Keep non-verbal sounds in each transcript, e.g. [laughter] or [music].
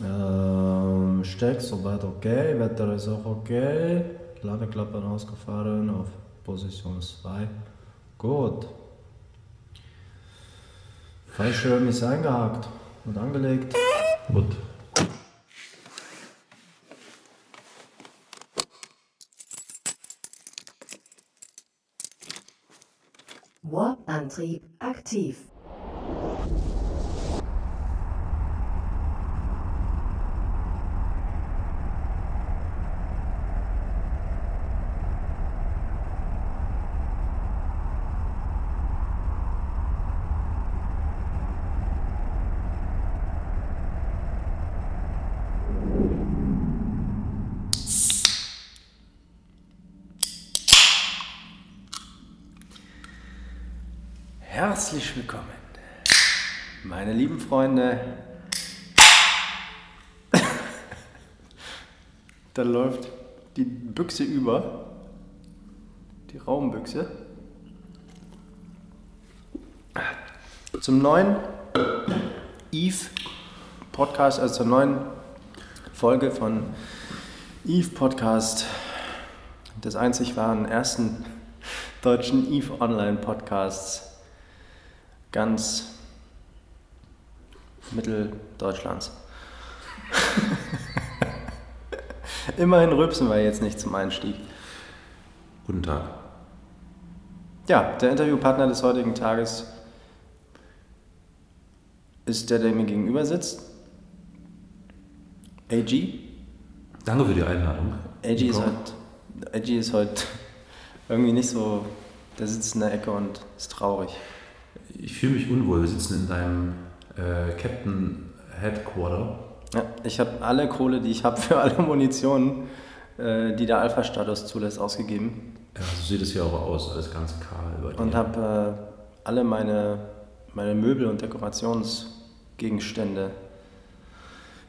Ähm, Steck soweit okay, Wetter ist auch okay. Ladeklappe rausgefahren auf Position 2. Gut. Fallschirm ist eingehakt und angelegt. Gut. Warp-Antrieb aktiv. Herzlich willkommen, meine lieben Freunde. [laughs] da läuft die Büchse über, die Raumbüchse, zum neuen Eve Podcast, also zur neuen Folge von Eve Podcast, des einzig wahren ersten [laughs] deutschen Eve Online Podcasts. Ganz Mitteldeutschlands. [laughs] Immerhin rülpsen wir jetzt nicht zum Einstieg. Guten Tag. Ja, der Interviewpartner des heutigen Tages ist der, der mir gegenüber sitzt. AG. Danke für die Einladung. AG ist, heute, AG ist heute irgendwie nicht so, der sitzt in der Ecke und ist traurig. Ich fühle mich unwohl. Wir sitzen in deinem äh, Captain Headquarter. Ja, ich habe alle Kohle, die ich habe für alle Munitionen, äh, die der Alpha-Status zulässt, ausgegeben. Ja, so sieht es hier auch aus. Alles ganz kahl Und habe äh, alle meine, meine Möbel und Dekorationsgegenstände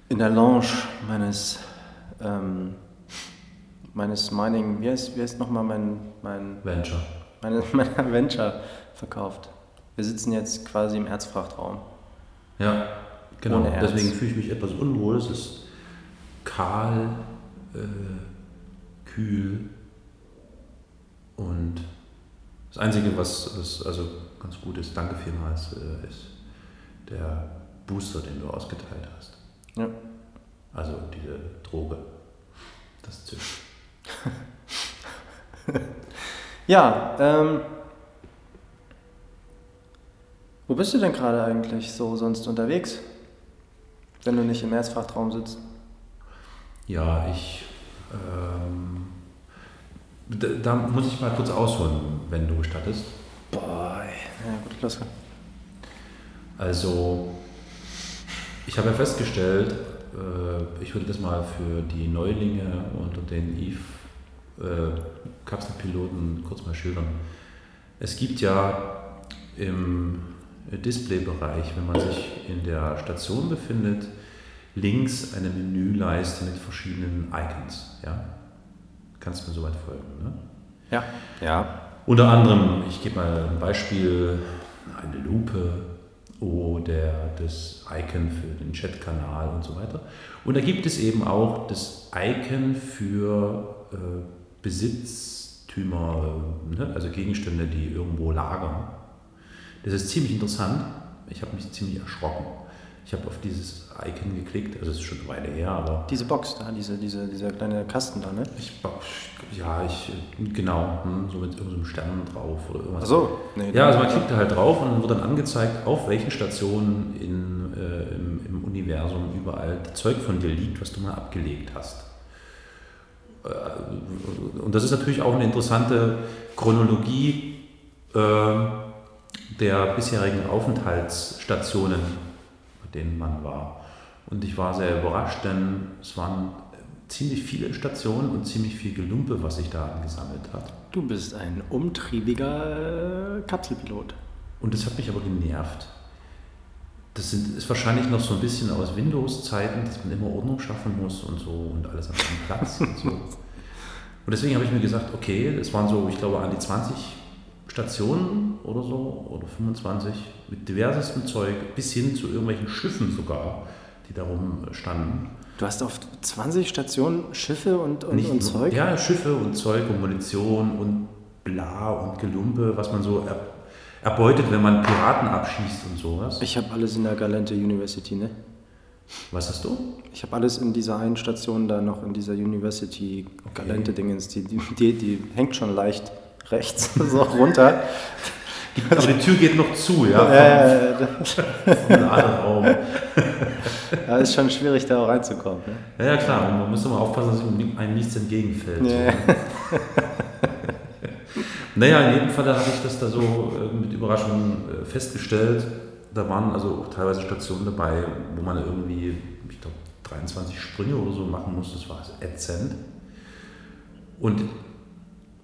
in der Lounge meines, ähm, meines Mining, wie heißt, wie heißt nochmal mein, mein, Venture. meine, [laughs] meiner Venture verkauft. Wir sitzen jetzt quasi im Erzfrachtraum. Ja, genau. Erz. Deswegen fühle ich mich etwas unwohl. Es ist kahl, äh, kühl und das Einzige, was, was also ganz gut ist, danke vielmals, äh, ist der Booster, den du ausgeteilt hast. Ja. Also diese Droge. Das zischt. [laughs] Ja, ähm, wo bist du denn gerade eigentlich so sonst unterwegs, wenn du nicht im Erzfrachtraum sitzt? Ja, ich. Ähm, da, da muss ich mal kurz ausholen, wenn du gestattest. Boah, ja gut, los. Also, ich habe ja festgestellt, äh, ich würde das mal für die Neulinge unter den Eve-Kapselpiloten kurz mal schildern. Es gibt ja im Displaybereich, wenn man sich in der Station befindet, links eine Menüleiste mit verschiedenen Icons. Ja? Kannst du mir soweit folgen? Ne? Ja. Ja. Unter anderem, ich gebe mal ein Beispiel, eine Lupe oder das Icon für den Chatkanal und so weiter. Und da gibt es eben auch das Icon für äh, Besitztümer, ne? also Gegenstände, die irgendwo lagern. Das ist ziemlich interessant. Ich habe mich ziemlich erschrocken. Ich habe auf dieses Icon geklickt, also es ist schon eine Weile her, aber Diese Box da, diese, diese, dieser kleine Kasten da, ne? ich, ja, ich, genau, hm, so mit irgendeinem Stern drauf oder irgendwas. Ach so. Nee, Ja, also man klickt da halt drauf und dann wird dann angezeigt, auf welchen Stationen in, äh, im, im Universum überall Zeug von dir liegt, was du mal abgelegt hast. Äh, Und das ist natürlich auch eine interessante Chronologie äh, der bisherigen Aufenthaltsstationen, bei denen man war. Und ich war sehr überrascht, denn es waren ziemlich viele Stationen und ziemlich viel Gelumpe, was sich da angesammelt hat. Du bist ein umtriebiger äh, Kapselpilot. Und das hat mich aber genervt. Das sind, ist wahrscheinlich noch so ein bisschen aus Windows-Zeiten, dass man immer Ordnung schaffen muss und so und alles an seinem Platz und so. [laughs] Und deswegen habe ich mir gesagt, okay, es waren so, ich glaube, an die 20 Stationen oder so oder 25 mit diversestem Zeug bis hin zu irgendwelchen Schiffen sogar, die da rumstanden. Du hast auf 20 Stationen Schiffe und, und, Nicht und Zeug? Ja, Schiffe und Zeug und Munition und bla und Gelumpe, was man so er, erbeutet, wenn man Piraten abschießt und sowas. Ich habe alles in der Galente University, ne? Was hast du? Ich habe alles in dieser einen Station da noch in dieser University Galente Dingens. Die, die, die, die hängt schon leicht rechts [laughs] so runter. Aber die Tür geht noch zu, ja, vom, Äh, vom Lagerraum. da [laughs] ist schon schwierig, da auch reinzukommen. Ne? Ja, ja, klar, man muss immer aufpassen, dass einem nichts entgegenfällt. Ja. [laughs] Naja, in jedem Fall habe ich das da so äh, mit Überraschung äh, festgestellt. Da waren also auch teilweise Stationen dabei, wo man irgendwie, ich glaube, 23 Sprünge oder so machen muss. Das war also ätzend. Und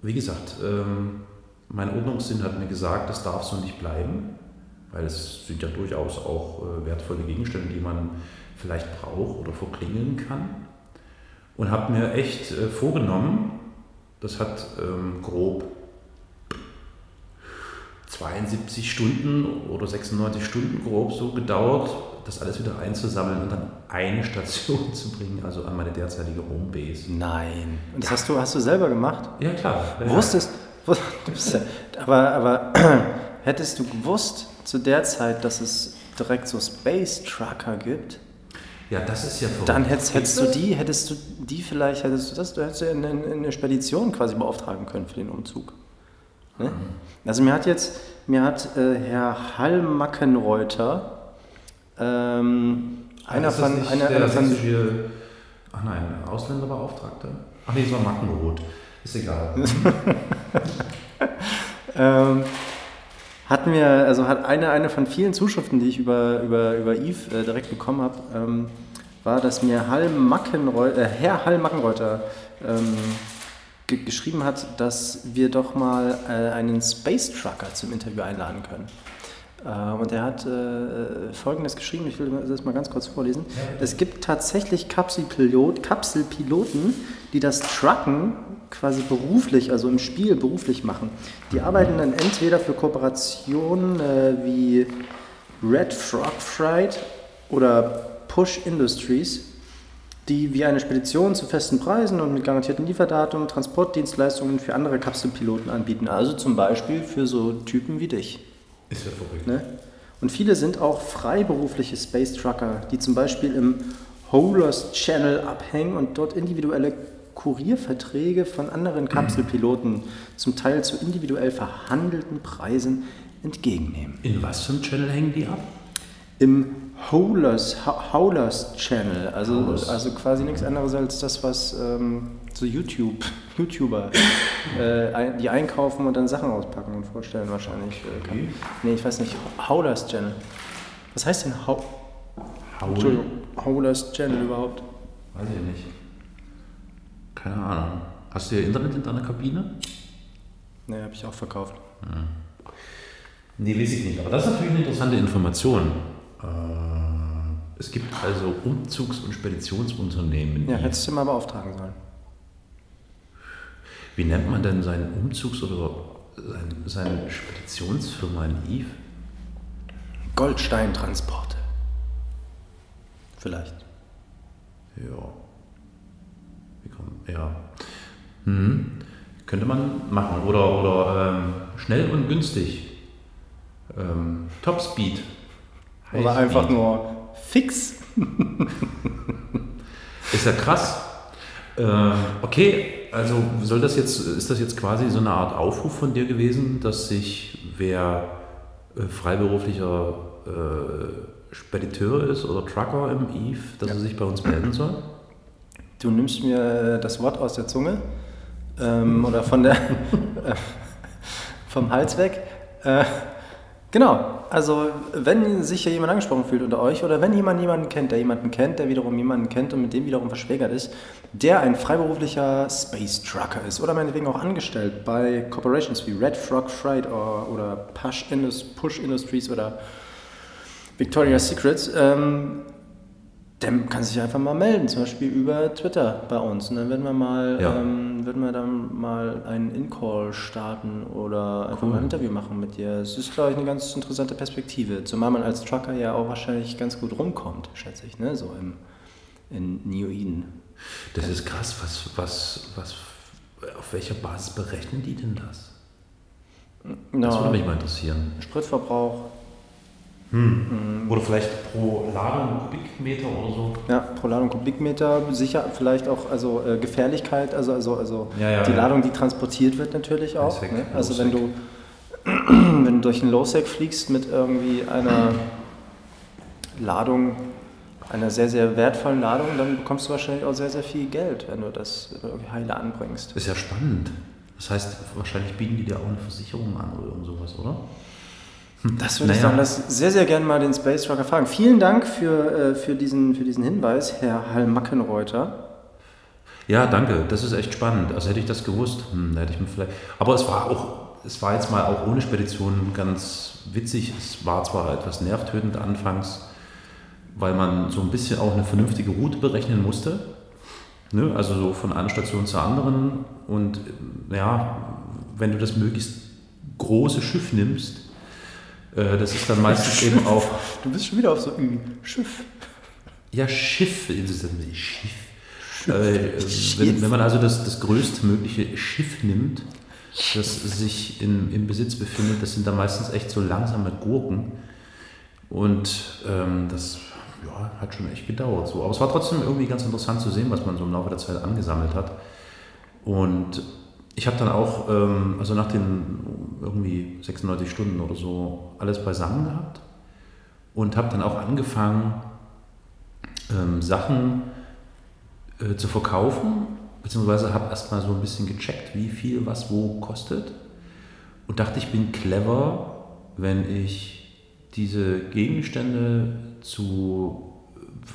wie gesagt, ähm, mein Ordnungssinn hat mir gesagt, das darf so nicht bleiben, weil es sind ja durchaus auch äh, wertvolle Gegenstände, die man vielleicht braucht oder verklingeln kann. Und habe mir echt äh, vorgenommen, das hat ähm, grob 72 Stunden oder 96 Stunden grob so gedauert, das alles wieder einzusammeln und dann eine [laughs] Station zu bringen, also an meine derzeitige Homebase. Nein. Und das hast du, hast du selber gemacht? Ja, klar. Ja, Wusstest, [laughs] aber, aber [clears throat] hättest du gewusst zu der Zeit, dass es direkt so Space Trucker gibt, Ja, das ist ja verrückt. dann hättest, hättest du die, hättest du die vielleicht, hättest du das, du hättest ja eine, eine Spedition quasi beauftragen können für den Umzug. Ne? Mhm. Also mir hat jetzt, mir hat äh, Herr Hallmackenreuter, ähm, einer Ist das von, einer, der einer von, Ach nein, Ausländerbeauftragter? Ach nee, es war Mackenroth. Ist egal. [laughs] Ähm, hatten wir, also hat eine, eine von vielen Zuschriften, die ich über, über, über Yves äh, direkt bekommen habe, ähm, war, dass mir Hall äh, Herr Hall Mackenreuter ähm, ge geschrieben hat, dass wir doch mal äh, einen Space Trucker zum Interview einladen können. Äh, und er hat äh, Folgendes geschrieben, ich will das mal ganz kurz vorlesen. Es gibt tatsächlich Kapselpilot, Kapselpiloten, die das Trucken quasi beruflich, also im Spiel beruflich machen. Die arbeiten dann entweder für Kooperationen äh, wie Red Frog Fright oder Push Industries, die wie eine Spedition zu festen Preisen und mit garantierten Lieferdatum Transportdienstleistungen für andere Kapselpiloten anbieten. Also zum Beispiel für so Typen wie dich. Ist ja verrückt. Ne? Und viele sind auch freiberufliche Space Trucker, die zum Beispiel im Holers Channel abhängen und dort individuelle Kurierverträge von anderen Kapselpiloten zum Teil zu individuell verhandelten Preisen entgegennehmen. In was für einem Channel hängen die ab? Im Howlers, Howlers Channel, also, Howlers. also quasi nichts anderes als das, was ähm, so YouTube, [laughs] YouTuber, äh, die einkaufen und dann Sachen auspacken und vorstellen wahrscheinlich. Äh, kann. Okay. Nee, ich weiß nicht, Howlers Channel. Was heißt denn How? Entschuldigung, Howlers Channel überhaupt? Weiß ich nicht. Keine Ahnung. Hast du hier Internet in deiner Kabine? Nee, habe ich auch verkauft. Nee, weiß ich nicht. Aber das ist natürlich eine interessante Information. Äh, Es gibt also Umzugs- und Speditionsunternehmen. Ja, hättest du mal beauftragen sollen. Wie nennt man denn seinen Umzugs- oder sein, seine Speditionsfirma in Eve? Goldsteintransporte. Vielleicht. Ja. Ja. Mhm. Könnte man machen. Oder, oder ähm, schnell und günstig. Ähm, Topspeed. Oder einfach nur fix. [laughs] Ist ja krass. Äh, okay, also soll das jetzt, ist das jetzt quasi so eine Art Aufruf von dir gewesen, dass sich wer äh, freiberuflicher äh, Spediteur ist oder Trucker im Eve, dass er sich bei uns melden soll? Du nimmst mir das Wort aus der Zunge ähm, oder von der, [laughs] äh, vom Hals weg. Äh, genau, also wenn sich hier jemand angesprochen fühlt unter euch oder wenn jemand jemanden kennt, der jemanden kennt, der wiederum jemanden kennt und mit dem wiederum verschwägert ist, der ein freiberuflicher Space Trucker ist oder meinetwegen auch angestellt bei Corporations wie Red Frog Fright oder, oder Push, Indus, Push Industries oder Victoria's Secrets, ähm, Der kann sich einfach mal melden, zum Beispiel über Twitter bei uns. Und dann werden wir mal, Ja. ähm, werden wir dann mal einen In-Call starten oder einfach Cool. mal ein Interview machen mit dir. Es ist, glaube ich, eine ganz interessante Perspektive. Zumal man als Trucker ja auch wahrscheinlich ganz gut rumkommt, schätze ich, ne? So im, in New Eden. Das ist krass. Was, was, was, auf welcher Basis berechnen die denn das? Das würde mich mal interessieren. Spritverbrauch, Oder vielleicht pro Ladung Kubikmeter oder so. Ja, pro Ladung Kubikmeter, sicher vielleicht auch also äh, Gefährlichkeit, also also also Ja, ja, die ja. Ladung, die transportiert wird natürlich auch. Ne? Also wenn du [clears throat] wenn du durch einen Low-Sec fliegst mit irgendwie einer Ladung, einer sehr sehr wertvollen Ladung, dann bekommst du wahrscheinlich auch sehr sehr viel Geld, wenn du das irgendwie heile anbringst. Ist ja spannend. Das heißt, wahrscheinlich bieten die dir auch eine Versicherung an oder irgend sowas, oder? Das würde ich Naja. sagen, lass sehr sehr gerne mal den Space Trucker fragen. Vielen Dank für, äh, für, diesen, für diesen Hinweis, Herr Hallmackenreuter. Ja, danke. Das ist echt spannend. Also hätte ich das gewusst, hm, hätte ich mir vielleicht. Aber es war auch, es war jetzt mal auch ohne Spedition ganz witzig. Es war zwar etwas nervtötend anfangs, weil man so ein bisschen auch eine vernünftige Route berechnen musste. Ne? Also so von einer Station zur anderen. Und ja, wenn du das möglichst große Schiff nimmst, das ist dann meistens [laughs] eben auch Du bist schon wieder auf so Ü. Schiff. Ja, Schiff. das ist ein Schiff. Äh, wenn, wenn man also das, das größtmögliche Schiff nimmt, das sich in, im Besitz befindet, das sind dann meistens echt so langsame Gurken. Und ähm, das ja, hat schon echt gedauert. So. Aber es war trotzdem irgendwie ganz interessant zu sehen, was man so im Laufe der Zeit angesammelt hat. Und ich habe dann auch, ähm, also nach den irgendwie 96 Stunden oder so, alles beisammen gehabt und habe dann auch angefangen, ähm, Sachen äh, zu verkaufen, beziehungsweise habe erstmal so ein bisschen gecheckt, wie viel was wo kostet und dachte, ich bin clever, wenn ich diese Gegenstände zu,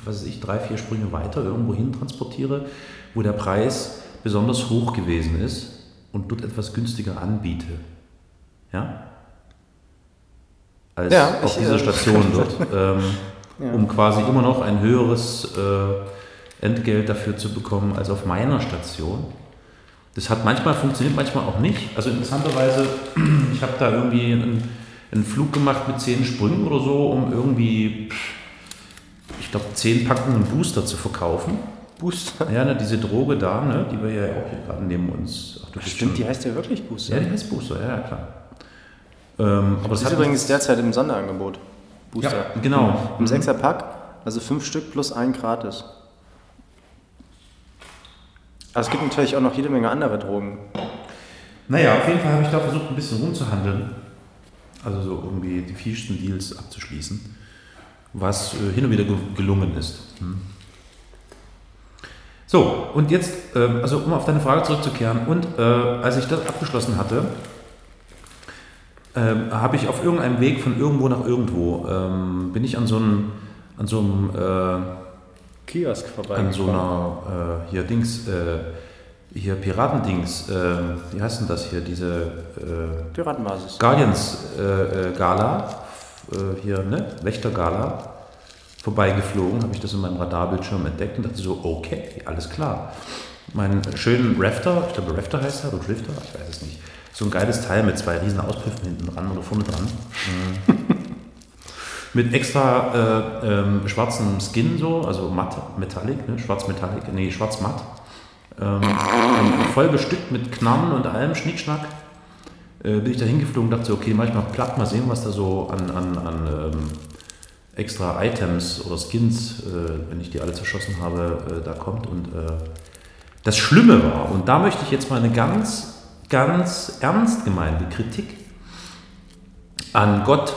was weiß ich, drei, vier Sprünge weiter irgendwo hin transportiere, wo der Preis besonders hoch gewesen ist und dort etwas günstiger anbiete. Ja? Als Ja, auf dieser äh, Station dort. [laughs] ähm, Ja. um quasi immer noch ein höheres äh, Entgelt dafür zu bekommen als auf meiner Station. Das hat manchmal funktioniert, manchmal auch nicht. Also interessanterweise, [clears throat] ich habe da irgendwie einen, einen Flug gemacht mit zehn Sprüngen oder so, um irgendwie, ich glaube, zehn Packungen Booster zu verkaufen. Booster. Ja, ne, diese Droge da, ne, die wir ja auch hier gerade neben uns. Ach, Stimmt, schon- die heißt ja wirklich Booster. Ja, die heißt Booster, ja, ja klar. Ähm, aber das ist hat übrigens derzeit im Sonderangebot. Booster. Ja, genau. Im 6er Pack, also fünf Stück plus ein gratis. Aber es gibt natürlich auch noch jede Menge andere Drogen. Naja, auf jeden Fall habe ich da versucht, ein bisschen rumzuhandeln. Also so irgendwie die fiessten Deals abzuschließen. Was äh, hin und wieder ge gelungen ist. Hm. So, und jetzt, ähm, also um auf deine Frage zurückzukehren, und äh, als ich das abgeschlossen hatte, ähm, habe ich auf irgendeinem Weg von irgendwo nach irgendwo, ähm, bin ich an so einem, an so einem äh, Kiosk vorbei. an so einer, äh, hier Dings, äh, hier Piratendings, äh, wie heißt denn das hier, diese äh, Piratenbasis. Guardians äh, äh, Gala, äh, hier, ne, Wächter-Gala, vorbeigeflogen, habe ich das in meinem Radarbildschirm entdeckt und dachte so, okay, alles klar. Meinen schönen Rafter, ich glaube Rafter heißt er, oder Drifter, ich weiß es nicht, so ein geiles Teil mit zwei riesen Auspuffen hinten dran oder vorne dran. [laughs] Mit extra äh, ähm, schwarzem Skin so, also matt, Metallic, ne? schwarz Metallic, nee, schwarz matt. Ähm, voll bestückt mit Knarren und allem Schnickschnack äh, bin ich da hingeflogen und dachte so, okay, manchmal platt, mal sehen, was da so an, an, an ähm, extra Items oder Skins, äh, wenn ich die alle zerschossen habe, äh, da kommt. Und äh, das Schlimme war, und da möchte ich jetzt mal eine ganz, ganz ernst gemeinte Kritik an Gott,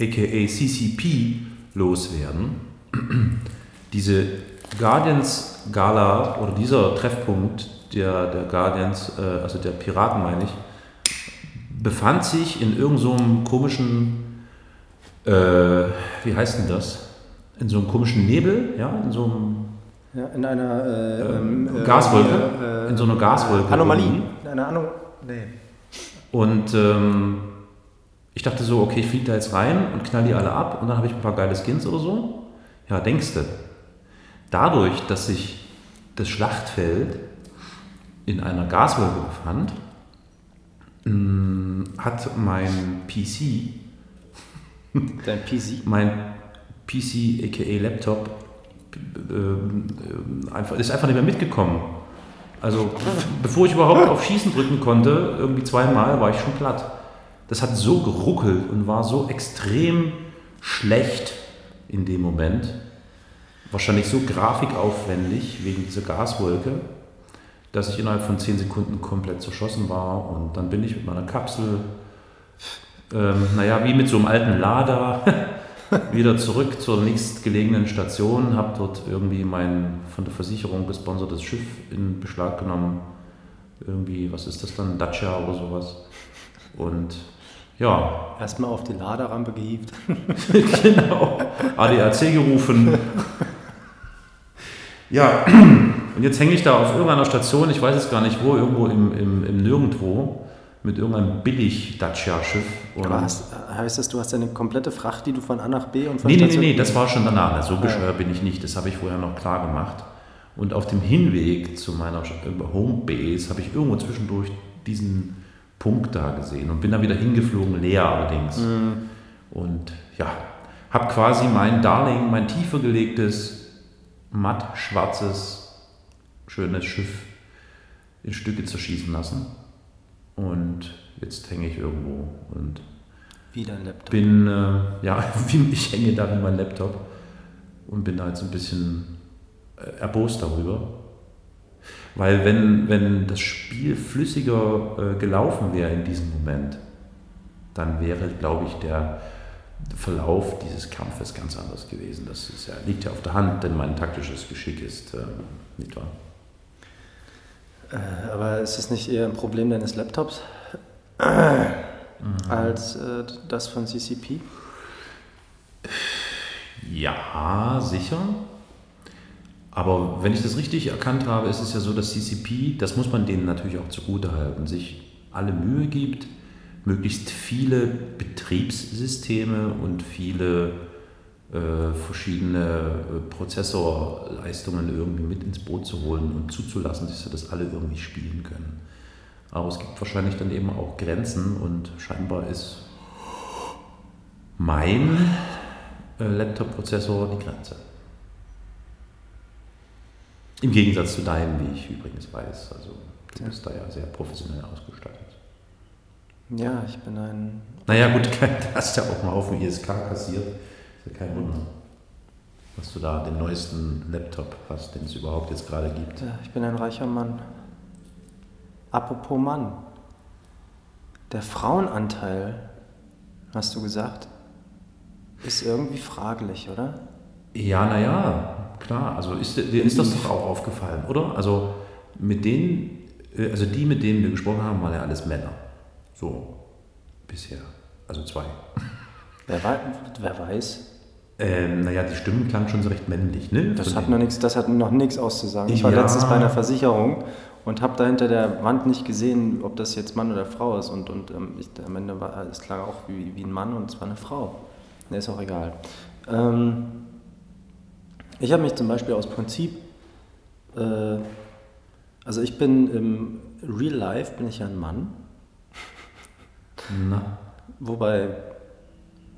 aka CCP, loswerden. [clears throat] Diese Guardians Gala oder dieser Treffpunkt der, der Guardians, äh, also der Piraten meine ich, befand sich in irgendeinem so komischen, äh, wie heißt denn das? In so einem komischen Nebel, ja, in so einem Ja, in einer äh, Ähm, ähm, äh, Gaswolke. äh, In so einer Gaswolke Anomalie. In einer Anom nee. Und ähm, ich dachte so, okay, ich fliege da jetzt rein und knall die alle ab und dann habe ich ein paar geile Skins oder so. Ja, denkst du. dadurch, dass sich das Schlachtfeld in einer Gaswolke befand, mm, hat mein PC, [laughs] Dein PC? mein PC aka Laptop, äh, äh, ist einfach nicht mehr mitgekommen. Also bevor ich überhaupt auf Schießen drücken konnte, irgendwie zweimal, war ich schon platt. Das hat so geruckelt und war so extrem schlecht in dem Moment. Wahrscheinlich so grafikaufwendig wegen dieser Gaswolke, dass ich innerhalb von 10 Sekunden komplett zerschossen war. Und dann bin ich mit meiner Kapsel, ähm, naja, wie mit so einem alten Lader, [laughs] wieder zurück zur nächstgelegenen Station, habe dort irgendwie mein von der Versicherung gesponsertes Schiff in Beschlag genommen. Irgendwie, was ist das dann? Dacia oder sowas. Und ja, Erstmal auf die Laderampe gehievt. [laughs] genau. ADAC gerufen. Ja, und jetzt hänge ich da auf irgendeiner Station, ich weiß es gar nicht wo, irgendwo im, im, im Nirgendwo, mit irgendeinem Billig-Dacia-Schiff. Heißt das, du hast eine komplette Fracht, die du von A nach B und von Nee, nee, nee, Station- nee, das war schon danach. Na, So Ah, bescheuert bin ich nicht. Das habe ich vorher noch klar gemacht. Und auf dem Hinweg zu meiner äh, Homebase habe ich irgendwo zwischendurch diesen Punkt da gesehen und bin dann wieder hingeflogen, leer allerdings. Mhm. Und ja, habe quasi mein Darling, mein tiefer gelegtes, matt schwarzes, schönes Schiff in Stücke zerschießen lassen. Und jetzt hänge ich irgendwo und Wie dein Laptop. bin, äh, ja, [laughs] wie- ich hänge da wie mein Laptop und bin da jetzt ein bisschen äh, erbost darüber. Weil wenn, wenn das Spiel flüssiger äh, gelaufen wäre in diesem Moment, dann wäre, glaube ich, der Verlauf dieses Kampfes ganz anders gewesen. Das ja, liegt ja auf der Hand, denn mein taktisches Geschick ist äh, nicht wahr. Äh, aber ist es nicht eher ein Problem deines Laptops Mhm. als äh, das von CCP? Ja, sicher. Aber wenn ich das richtig erkannt habe, ist es ja so, dass CCP, das muss man denen natürlich auch zugutehalten, sich alle Mühe gibt, möglichst viele Betriebssysteme und viele verschiedene äh, Prozessorleistungen irgendwie mit ins Boot zu holen und zuzulassen, dass sie das alle irgendwie spielen können. Aber es gibt wahrscheinlich dann eben auch Grenzen und scheinbar ist mein äh, Laptop-Prozessor die Grenze. Im Gegensatz zu deinem, wie ich übrigens weiß. Also du Ja. bist da ja sehr professionell ausgestattet. Ja, ich bin ein. Naja gut, [laughs] du hast ja auch mal auf dem ISK kassiert. Ist ja kein Wunder, dass du da den neuesten Laptop hast, den es überhaupt jetzt gerade gibt. Ja, ich bin ein reicher Mann. Apropos Mann. Der Frauenanteil, hast du gesagt, ist irgendwie fraglich, oder? Ja, naja, klar. Also ist, dir ist das doch auch aufgefallen, oder? Also mit denen, äh, also die, mit denen wir gesprochen haben, waren ja alles Männer. So bisher. Also zwei. Wer, wer weiß? Ähm, naja, die Stimmen klangen schon so recht männlich, ne? Das Von hat, denen. noch nichts, das hat noch nichts auszusagen. Ich war Ja. letztens bei einer Versicherung und habe da hinter der Wand nicht gesehen, ob das jetzt Mann oder Frau ist. Und, und ähm, ich, am Ende war es klang auch wie, wie ein Mann und es war eine Frau. Ne, ist auch egal. Ähm, ich habe mich zum Beispiel aus Prinzip, äh, also ich bin im Real Life bin ich ja ein Mann, Na, wobei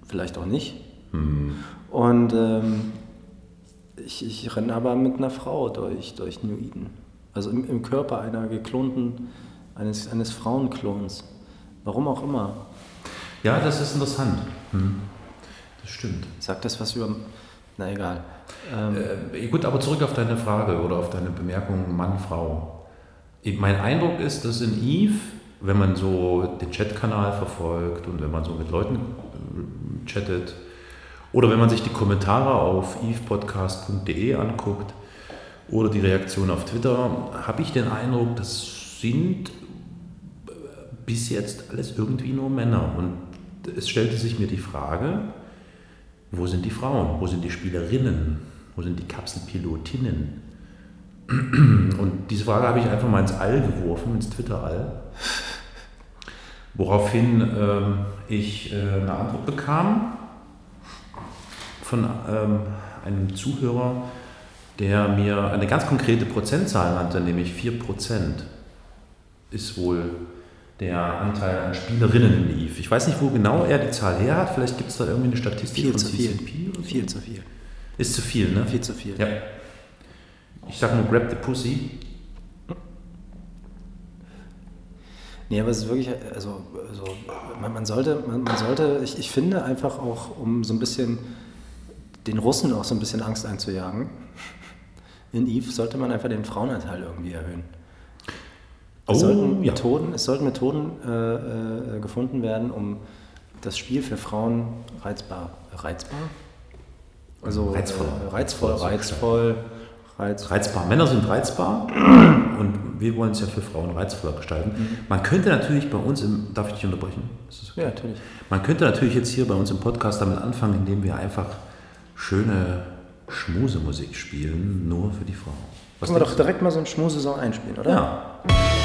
vielleicht auch nicht. hm. Und ähm, ich, ich renne aber mit einer Frau durch, durch New Eden. Also im, im Körper einer geklonten, eines, eines Frauenklons. Warum auch immer. Ja, das ist interessant. Hm. Das stimmt. Sagt das was über. Na egal. Ähm, Äh, gut, aber zurück auf deine Frage oder auf deine Bemerkung Mann, Frau. Mein Eindruck ist, dass in Eve, wenn man so den Chatkanal verfolgt und wenn man so mit Leuten äh, chattet oder wenn man sich die Kommentare auf evepodcast.de anguckt oder die Reaktion auf Twitter, habe ich den Eindruck, das sind äh, bis jetzt alles irgendwie nur Männer. Und es stellte sich mir die Frage, wo sind die Frauen? Wo sind die Spielerinnen? Wo sind die Kapselpilotinnen? [clears throat] Und diese Frage habe ich einfach mal ins All geworfen, ins Twitter-All. Woraufhin ähm, ich äh, eine Antwort bekam von ähm, einem Zuhörer, der mir eine ganz konkrete Prozentzahl nannte, nämlich 4% ist wohl der Anteil an Spielerinnen in Eve. Ich weiß nicht, wo genau er die Zahl her hat. Vielleicht gibt es da irgendwie eine Statistik Viel von zu viel. So. Viel zu viel. Ist zu viel, ne? Viel zu viel. Ja. Ich sag nur Grab the Pussy. Nee, aber es ist wirklich, also, also man, man sollte, man, man sollte, ich, ich finde einfach auch, um so ein bisschen den Russen auch so ein bisschen Angst einzujagen, in Eve sollte man einfach den Frauenanteil irgendwie erhöhen. Es, Oh, sollten, ja. Methoden, es sollten Methoden äh, äh, gefunden werden, um das Spiel für Frauen reizbar, reizbar? Also Reizvoller. Äh, reizvoll, reizvoll, reiz, Reizbar. Männer sind reizbar und wir wollen es ja für Frauen reizvoller gestalten. Man könnte natürlich bei uns im, darf ich dich unterbrechen? Okay? Ja, natürlich. Man könnte natürlich jetzt hier bei uns im Podcast damit anfangen, indem wir einfach schöne Schmusemusik spielen, nur für die Frauen. Was Können wir doch direkt mal so einen Schmusesong einspielen, oder? Ja.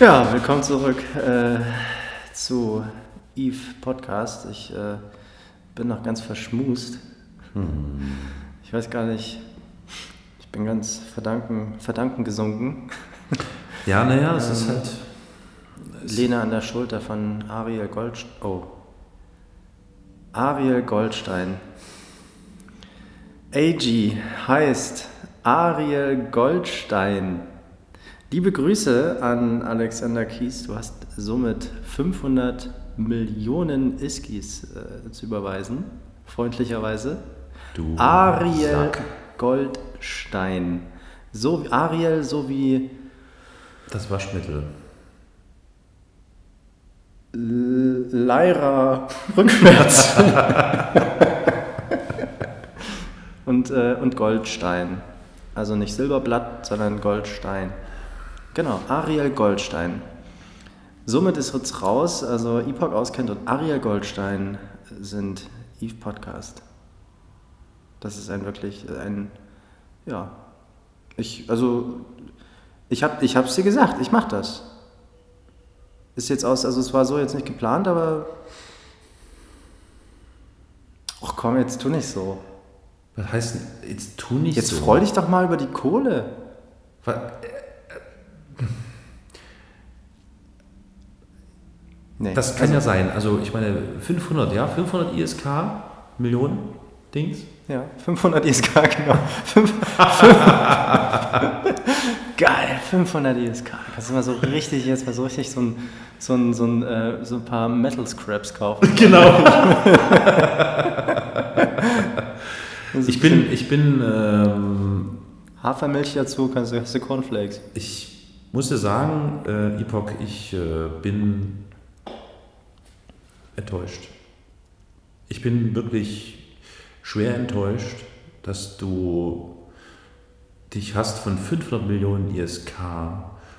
Ja, willkommen zurück äh, zu Eve Podcast. Ich äh, bin noch ganz verschmust. Ich weiß gar nicht, ich bin ganz verdanken, verdanken gesunken. Ja, naja, es ist Ähm, halt. Lehne an der Schulter von Ariel Goldstein. Oh. Ariel Goldstein. AG heißt Ariel Goldstein. Liebe Grüße an Alexander Kies. Du hast somit 500 Millionen Iskis äh, zu überweisen. Freundlicherweise. Du Ariel Sack. Goldstein. So, Ariel, so wie Das Waschmittel. Lyra rückwärts. [laughs] und, äh, und Goldstein. Also nicht Silberblatt, sondern Goldstein. Genau, Ariel Goldstein. Somit ist jetzt raus, also Epoch auskennt und Ariel Goldstein sind Eve Podcast. Das ist ein wirklich ein, ja, ich, also, ich habe ich hab's dir gesagt, ich mache das. Ist jetzt aus, also es war so jetzt nicht geplant, aber. Ach komm, jetzt tu nicht so. Was heißt denn, jetzt tu nicht Jetzt so. freu dich doch mal über die Kohle. Wa- Nee. Das kann ja sein. Also, ich meine, 500, ja, 500 ISK, Millionen Dings. Ja, 500 ISK, [laughs] genau. Geil, 500 ISK. Kannst du mal so richtig, jetzt mal so richtig so ein, so ein, so ein, äh, so ein paar Metal Scraps kaufen. [laughs] Genau. Also Ich bin, ich bin, ähm, Hafermilch dazu, kannst du, hast du Cornflakes. ich muss dir sagen, äh, Epoch, ich äh, bin enttäuscht. Ich bin wirklich schwer enttäuscht, dass du dich hast von 500 Millionen ISK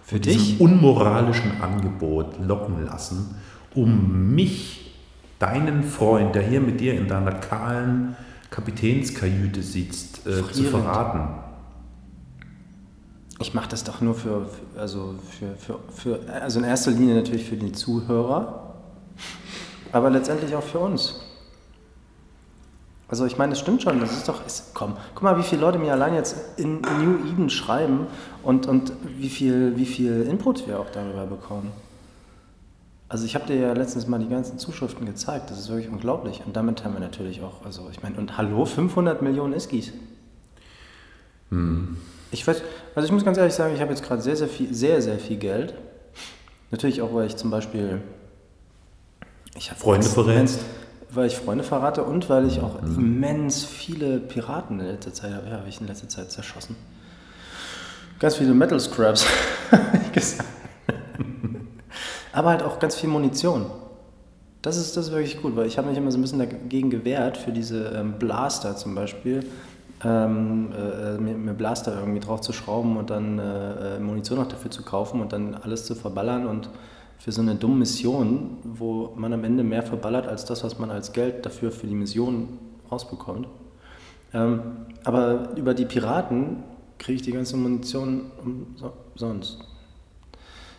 Für dich? unmoralischen Angebot locken lassen, um mich, deinen Freund, der hier mit dir in deiner kahlen Kapitänskajüte sitzt, äh, zu verraten. Ich mache das doch nur für, also für, für, für, also in erster Linie natürlich für die Zuhörer, aber letztendlich auch für uns. Also ich meine, das stimmt schon, das ist doch, ist, komm, guck mal, wie viele Leute mir allein jetzt in New Eden schreiben und, und wie, viel, wie viel Input wir auch darüber bekommen. Also ich habe dir ja letztens mal die ganzen Zuschriften gezeigt, das ist wirklich unglaublich. Und damit haben wir natürlich auch, also ich meine, und hallo, 500 Millionen Iskis. Ich weiß, also ich muss ganz ehrlich sagen, ich habe jetzt gerade sehr, sehr viel, sehr, sehr viel Geld. Natürlich auch, weil ich zum Beispiel ich habe Freunde verrätst. Weil ich Freunde verrate und weil ich auch immens viele Piraten in letzter Zeit habe. Ja, habe ich in letzter Zeit zerschossen. Ganz viele Metal Scraps. [laughs] hab ich gesagt. Aber halt auch ganz viel Munition. Das ist, das ist wirklich gut, weil ich habe mich immer so ein bisschen dagegen gewehrt, für diese ähm, Blaster zum Beispiel, ähm, äh, mir, mir Blaster irgendwie drauf zu schrauben und dann äh, äh, Munition noch dafür zu kaufen und dann alles zu verballern und für so eine dumme Mission, wo man am Ende mehr verballert als das, was man als Geld dafür für die Mission rausbekommt. Ähm, aber über die Piraten kriege ich die ganze Munition umsonst.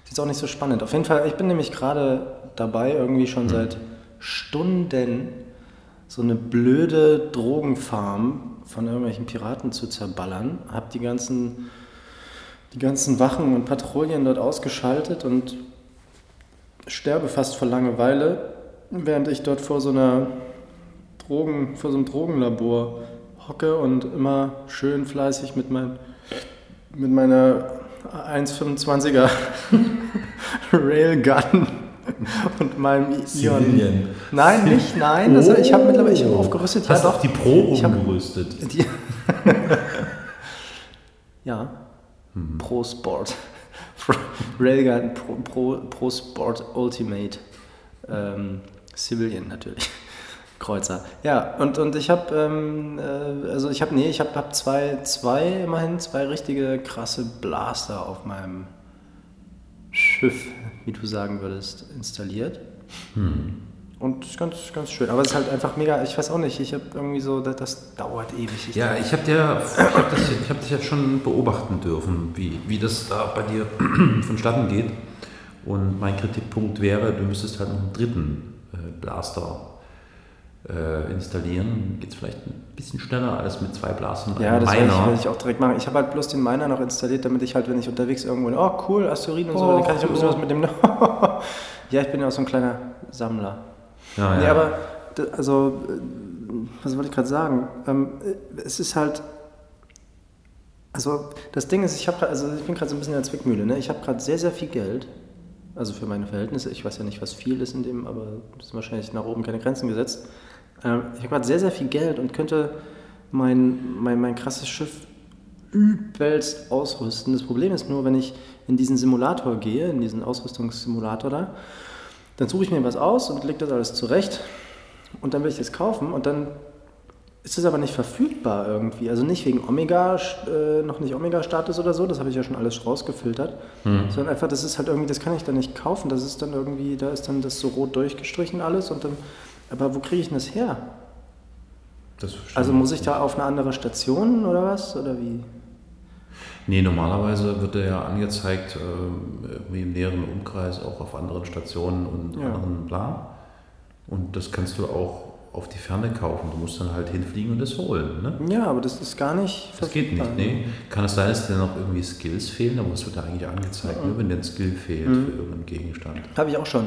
Ist jetzt auch nicht so spannend. Auf jeden Fall, ich bin nämlich gerade dabei, irgendwie schon seit Stunden so eine blöde Drogenfarm von irgendwelchen Piraten zu zerballern. Hab die ganzen, die ganzen Wachen und Patrouillen dort ausgeschaltet und sterbe fast vor Langeweile, während ich dort vor so einer Drogen, vor so einem Drogenlabor hocke und immer schön fleißig mit, mein, mit meiner 1,25er [laughs] Railgun und meinem Ion. Civilian. Nein, nicht, nein. Das, ich habe mittlerweile ich hab aufgerüstet. Ja, Hast doch. auf die Pro Ich hab- umgerüstet. Die, [laughs] ja. Pro Sport. Railgun Pro, Pro, Pro Sport Ultimate. Ähm, Civilian natürlich. [laughs] Kreuzer. Ja, und, und ich habe, ähm, äh, also ich habe, nee, ich habe hab zwei, zwei, immerhin zwei richtige krasse Blaster auf meinem Schiff, wie du sagen würdest, installiert. Und ist ganz, ganz schön. Aber es ist halt einfach mega, ich weiß auch nicht, ich habe irgendwie so, das, das dauert ewig. Ich Ja, ich habe dir, ich hab das, ich hab dich jetzt schon beobachten dürfen, wie, wie das da bei dir [clears throat] vonstatten geht. Und mein Kritikpunkt wäre, du müsstest halt noch einen dritten äh, Blaster äh, installieren. Geht es vielleicht ein bisschen schneller als mit zwei Blastern. und Ja, das werde ich, werde ich auch direkt machen. Ich habe halt bloß den Miner noch installiert, damit ich halt, wenn ich unterwegs irgendwo, oh cool, Asteroiden und so, Oh, dann kann ich auch ein bisschen ja. was mit dem. [laughs] ja, ich bin ja auch so ein kleiner Sammler. Ja, Nee, ja. aber, also, äh, was wollte ich gerade sagen? Ähm, äh, es ist halt, also, das Ding ist, ich, hab, grad- also ich bin gerade so ein bisschen in der Zwickmühle. Ne? Ich habe gerade sehr, sehr viel Geld, also für meine Verhältnisse. Ich weiß ja nicht, was viel ist in dem, aber es sind wahrscheinlich nach oben keine Grenzen gesetzt. Ähm, ich habe gerade sehr, sehr viel Geld und könnte mein, mein, mein krasses Schiff übelst ausrüsten. Das Problem ist nur, wenn ich in diesen Simulator gehe, in diesen Ausrüstungssimulator da, dann suche ich mir was aus und lege das alles zurecht und dann will ich das kaufen und dann ist es aber nicht verfügbar irgendwie. Also nicht wegen Omega, äh, noch nicht Omega-Status oder so, das habe ich ja schon alles rausgefiltert, sondern einfach, das ist halt irgendwie, das kann ich dann nicht kaufen, das ist dann irgendwie, da ist dann das so rot durchgestrichen alles und dann, aber wo kriege ich denn das her? Das Also muss ich da auf eine andere Station oder was? Oder wie? Nee, normalerweise wird er ja angezeigt, irgendwie im näheren Umkreis, auch auf anderen Stationen und Ja. anderen bla. Und das kannst du auch auf die Ferne kaufen. Du musst dann halt hinfliegen und es holen. Ne? Ja, aber das ist gar nicht Das geht nicht, nee. Kann es sein, dass dir noch irgendwie Skills fehlen? Aber es wird da eigentlich angezeigt, ne, wenn dir ein Skill fehlt Mhm. für irgendeinen Gegenstand. Habe ich auch schon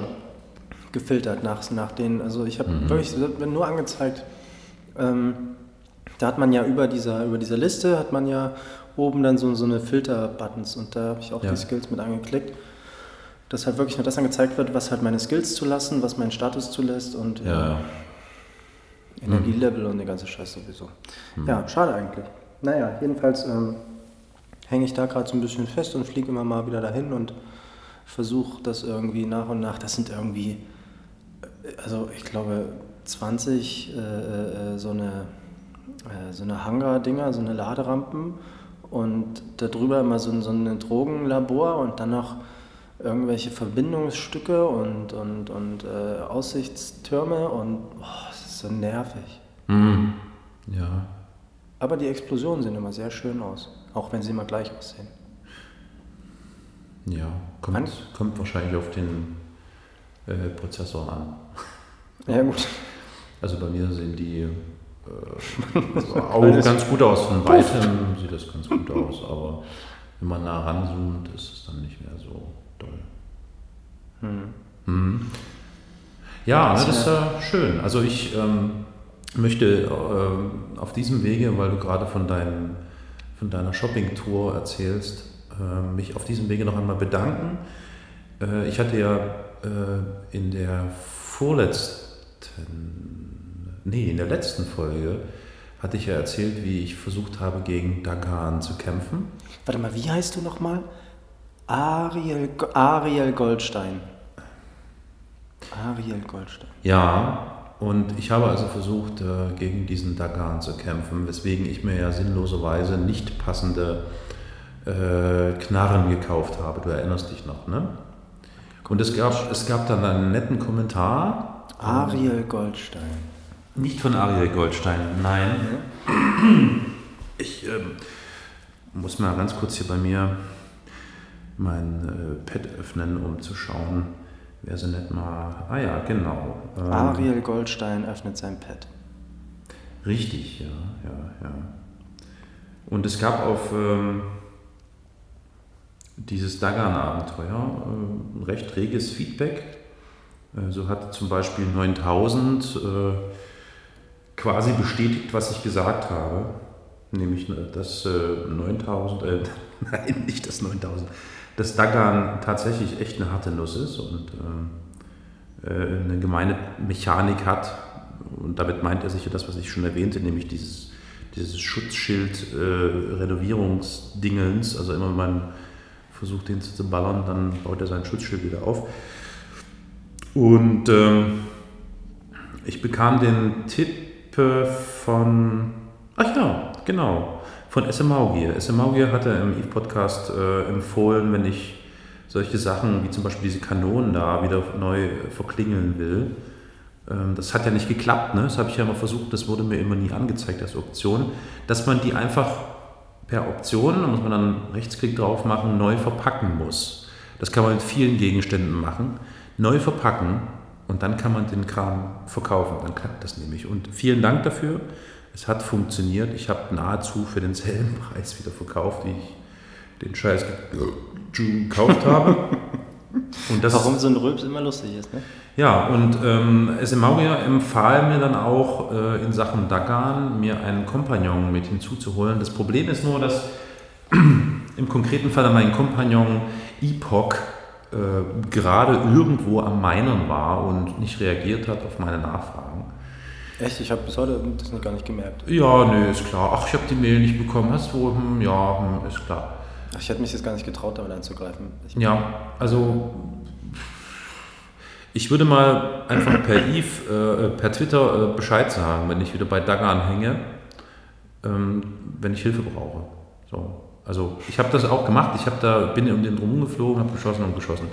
gefiltert nach, nach denen. Also ich habe Mhm. wirklich nur angezeigt. Ähm, da hat man ja über dieser, über dieser Liste hat man ja oben dann so, so eine Filter-Buttons und da habe ich auch Ja. die Skills mit angeklickt. Dass halt wirklich nur das angezeigt wird, was halt meine Skills zulassen, was mein Status zulässt und äh, Ja, ja. Energielevel und der ganze Scheiß sowieso. Ja, schade eigentlich. Naja, jedenfalls ähm, hänge ich da gerade so ein bisschen fest und fliege immer mal wieder dahin und versuche das irgendwie nach und nach. Das sind irgendwie, äh, also ich glaube, 20 äh, äh, so eine, äh, so eine Hangar-Dinger, so eine Laderampen und darüber immer so, ein- so ein Drogenlabor und dann noch irgendwelche Verbindungsstücke und, und, und äh, Aussichtstürme und boah, es ist so nervig. Mhm. Ja. Aber die Explosionen sehen immer sehr schön aus, auch wenn sie immer gleich aussehen. Ja, kommt, kommt wahrscheinlich auf den äh, Prozessor an. Ja gut, Also bei mir sehen die äh, [laughs] auch ganz gut aus. Von weitem sieht das ganz gut aus, aber wenn man nah ranzoomt, ist es dann nicht mehr so doll. Mhm. Ja, ne, das ist ja schön. Also ich ähm, möchte ähm, auf diesem Wege, weil du gerade von, deinem, von deiner Shopping-Tour erzählst, äh, mich auf diesem Wege noch einmal bedanken. Äh, ich hatte ja äh, in der vorletzten, nee, in der letzten Folge hatte ich ja erzählt, wie ich versucht habe, gegen Dagan zu kämpfen. warte mal, wie heißt du nochmal? Ariel, Ariel Goldstein. Ariel Goldstein. Ja, und ich habe also versucht, äh, gegen diesen Dagan zu kämpfen, weswegen ich mir ja sinnloserweise nicht passende äh, Knarren gekauft habe. Du erinnerst dich noch, ne? Und es gab, es gab dann einen netten Kommentar. Ariel Goldstein. Nicht von Ariel Goldstein, nein. Ich ähm, muss mal ganz kurz hier bei mir mein äh, Pad öffnen, um zu schauen, wer so nett mal. Ah ja, genau. Ähm, Ariel Goldstein öffnet sein Pad. Richtig, ja, ja, ja. Und es gab auf ähm, dieses Dagan-Abenteuer äh, ein recht reges Feedback. Äh, so hat zum Beispiel 9000 äh, quasi bestätigt, was ich gesagt habe. Nämlich, äh, dass äh, 9000, äh, [laughs] nein, nicht das 9000, dass Dagan tatsächlich echt eine harte Nuss ist und ähm, äh, eine gemeine Mechanik hat. Und damit meint er sicher das, was ich schon erwähnte, nämlich dieses, dieses Schutzschild-Renovierungsdingens. also immer wenn man versucht, den zu ballern, dann baut er sein Schutzschild wieder auf. Und ähm, ich bekam den Tipp äh, von, ach ja, genau, von SM Maugier. SM Maugier hatte im Eve-Podcast äh, empfohlen, wenn ich solche Sachen wie zum Beispiel diese Kanonen da wieder neu verklingeln will. Ähm, das hat ja nicht geklappt, ne? das habe ich ja immer versucht, das wurde mir immer nie angezeigt als Option, dass man die einfach per Option, da muss man dann Rechtsklick drauf machen, neu verpacken muss. Das kann man mit vielen Gegenständen machen, neu verpacken und dann kann man den Kram verkaufen. Dann klappt das nämlich. Und vielen Dank dafür. Es hat funktioniert. Ich habe nahezu für denselben [laughs] Preis wieder verkauft, wie ich den Scheiß ge- gekauft habe. Und das Warum so ein Rülps immer lustig ist, ne? ja, und ähm, Maurier empfahl mir dann auch äh, in Sachen Dagan, mir einen Kompagnon mit hinzuzuholen. Das Problem ist nur, dass [clears throat] im konkreten Fall mein Kompagnon Epoch äh, gerade irgendwo am Minern war und nicht reagiert hat auf meine Nachfragen. Echt? Ich habe bis heute das noch gar nicht gemerkt. Ja, nee, ist klar. Ach, ich habe die Mail nicht bekommen. Hast du? Hm, ja, hm, ist klar. Ach, Ich hätte mich jetzt gar nicht getraut, damit anzugreifen. Ich, Ja, also ich würde mal einfach per [coughs] Eve, äh, per Twitter äh, Bescheid sagen, wenn ich wieder bei Dagan hänge, ähm, wenn ich Hilfe brauche. So. Also ich habe das auch gemacht. Ich habe da bin um den drum geflogen, habe geschossen und geschossen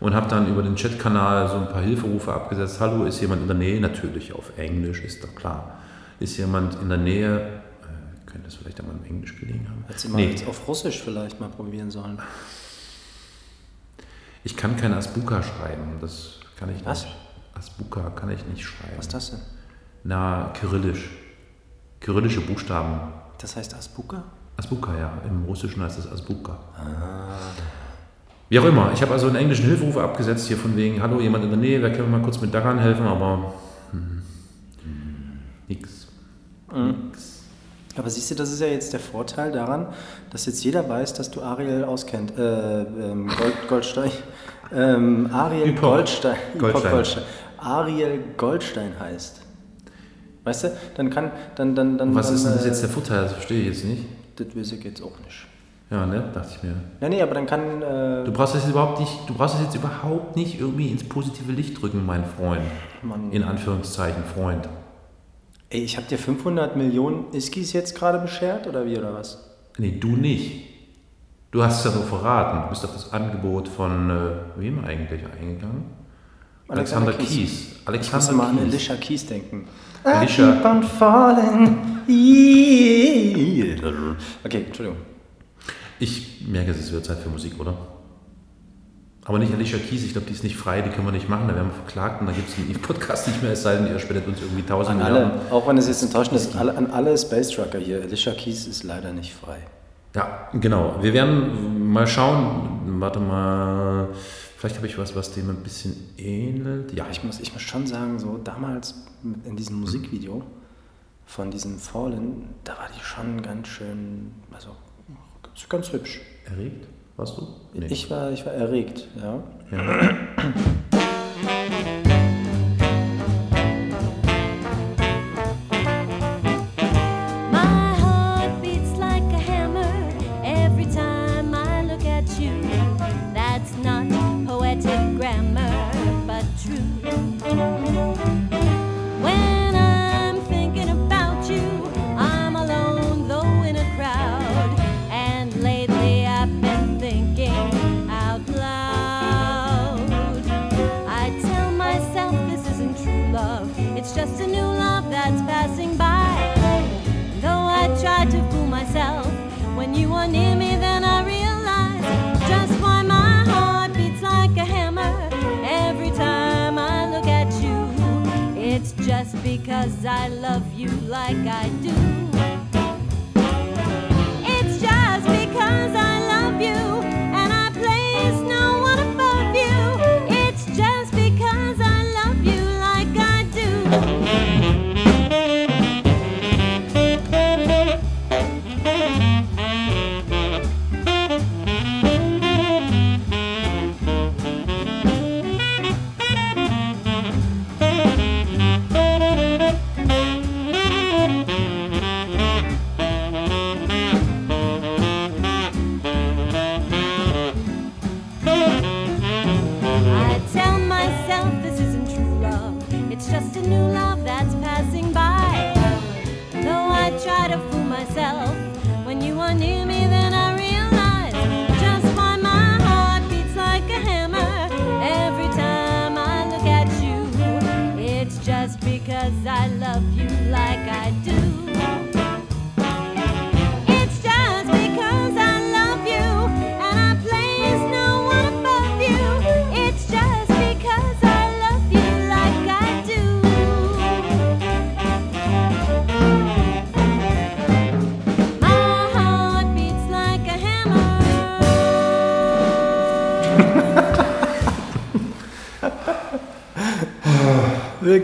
und habe dann über den Chatkanal so ein paar Hilferufe abgesetzt. Hallo, ist jemand in der Nähe? Natürlich auf Englisch, ist doch klar. Ist jemand in der Nähe? Äh, könnte es vielleicht einmal im Englisch gelegen haben? Hätte sie mal jetzt auf Russisch vielleicht mal probieren sollen. Ich kann kein Asbuka schreiben, das kann ich nicht. Was? Asbuka kann ich nicht schreiben. Was ist das denn? Na, kyrillisch. Kyrillische Buchstaben. Das heißt Asbuka? Asbuka, ja. Im Russischen heißt es Asbuka. Wie auch immer. Ich habe also einen englischen Hilferuf abgesetzt hier von wegen, hallo, jemand in der Nähe, wer kann mir mal kurz mit Dagan helfen, aber hm, nix. Aber siehst du, das ist ja jetzt der Vorteil daran, dass jetzt jeder weiß, dass du Ariel auskennt. Äh, ähm, Gold, [laughs] Goldstein. Ähm, Ariel Epoch. Goldstein. Goldstein. Goldstein. Ariel Goldstein heißt. Weißt du, dann kann, dann, dann, dann. Was dann, ist denn das äh, jetzt der Vorteil? Das verstehe ich jetzt nicht. Das weiß ich jetzt auch nicht. Ja, ne? Dachte ich mir. Ja, nee, aber dann kann. Äh, Du brauchst jetzt überhaupt nicht, du brauchst das jetzt überhaupt nicht irgendwie ins positive Licht drücken, mein Freund. Mann. In Anführungszeichen, Freund. ey, ich habe dir 500 Millionen Iskis jetzt gerade beschert, oder wie, oder was? Nee, du nicht. Du hast es ja nur verraten. Du bist auf das Angebot von äh, wem eigentlich eingegangen? Alexander, Alexander Kies. Kies. Ich Alexander muss mal an Kies. Alicia Keys denken. Alicia- I keep on falling. Okay, Entschuldigung. Ich merke, es wird Zeit für Musik, oder? Aber nicht Alicia Keys, ich glaube, die ist nicht frei, die können wir nicht machen, da werden wir verklagt und dann gibt es den Eve-Podcast nicht mehr, es sei denn, ihr spendet uns irgendwie 1000 An alle, auch wenn es jetzt enttäuschend ist, an alle Space Trucker hier. Alicia Keys ist leider nicht frei. Ja, genau. Wir werden mal schauen. Warte mal. Vielleicht habe ich was, was dem ein bisschen ähnelt. Ja, Ich muss, ich muss schon sagen, so damals in diesem Musikvideo von diesem Fallen, da war die schon ganz schön, also ganz, ganz hübsch. erregt. Warst du? Nee. Ich, war, ich war erregt, ja. Ja. [clears throat] because I love you like I do.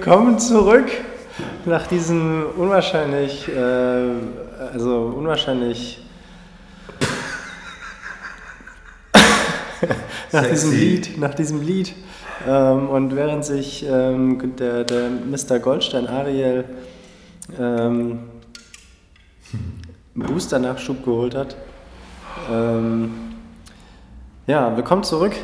Willkommen zurück nach diesem unwahrscheinlich, äh, also unwahrscheinlich [laughs] nach diesem Sexy. Lied, nach diesem Lied. Ähm, und während sich ähm, der, der Mr. Goldstein Ariel ähm, Booster-Nachschub geholt hat. Ähm, ja, willkommen zurück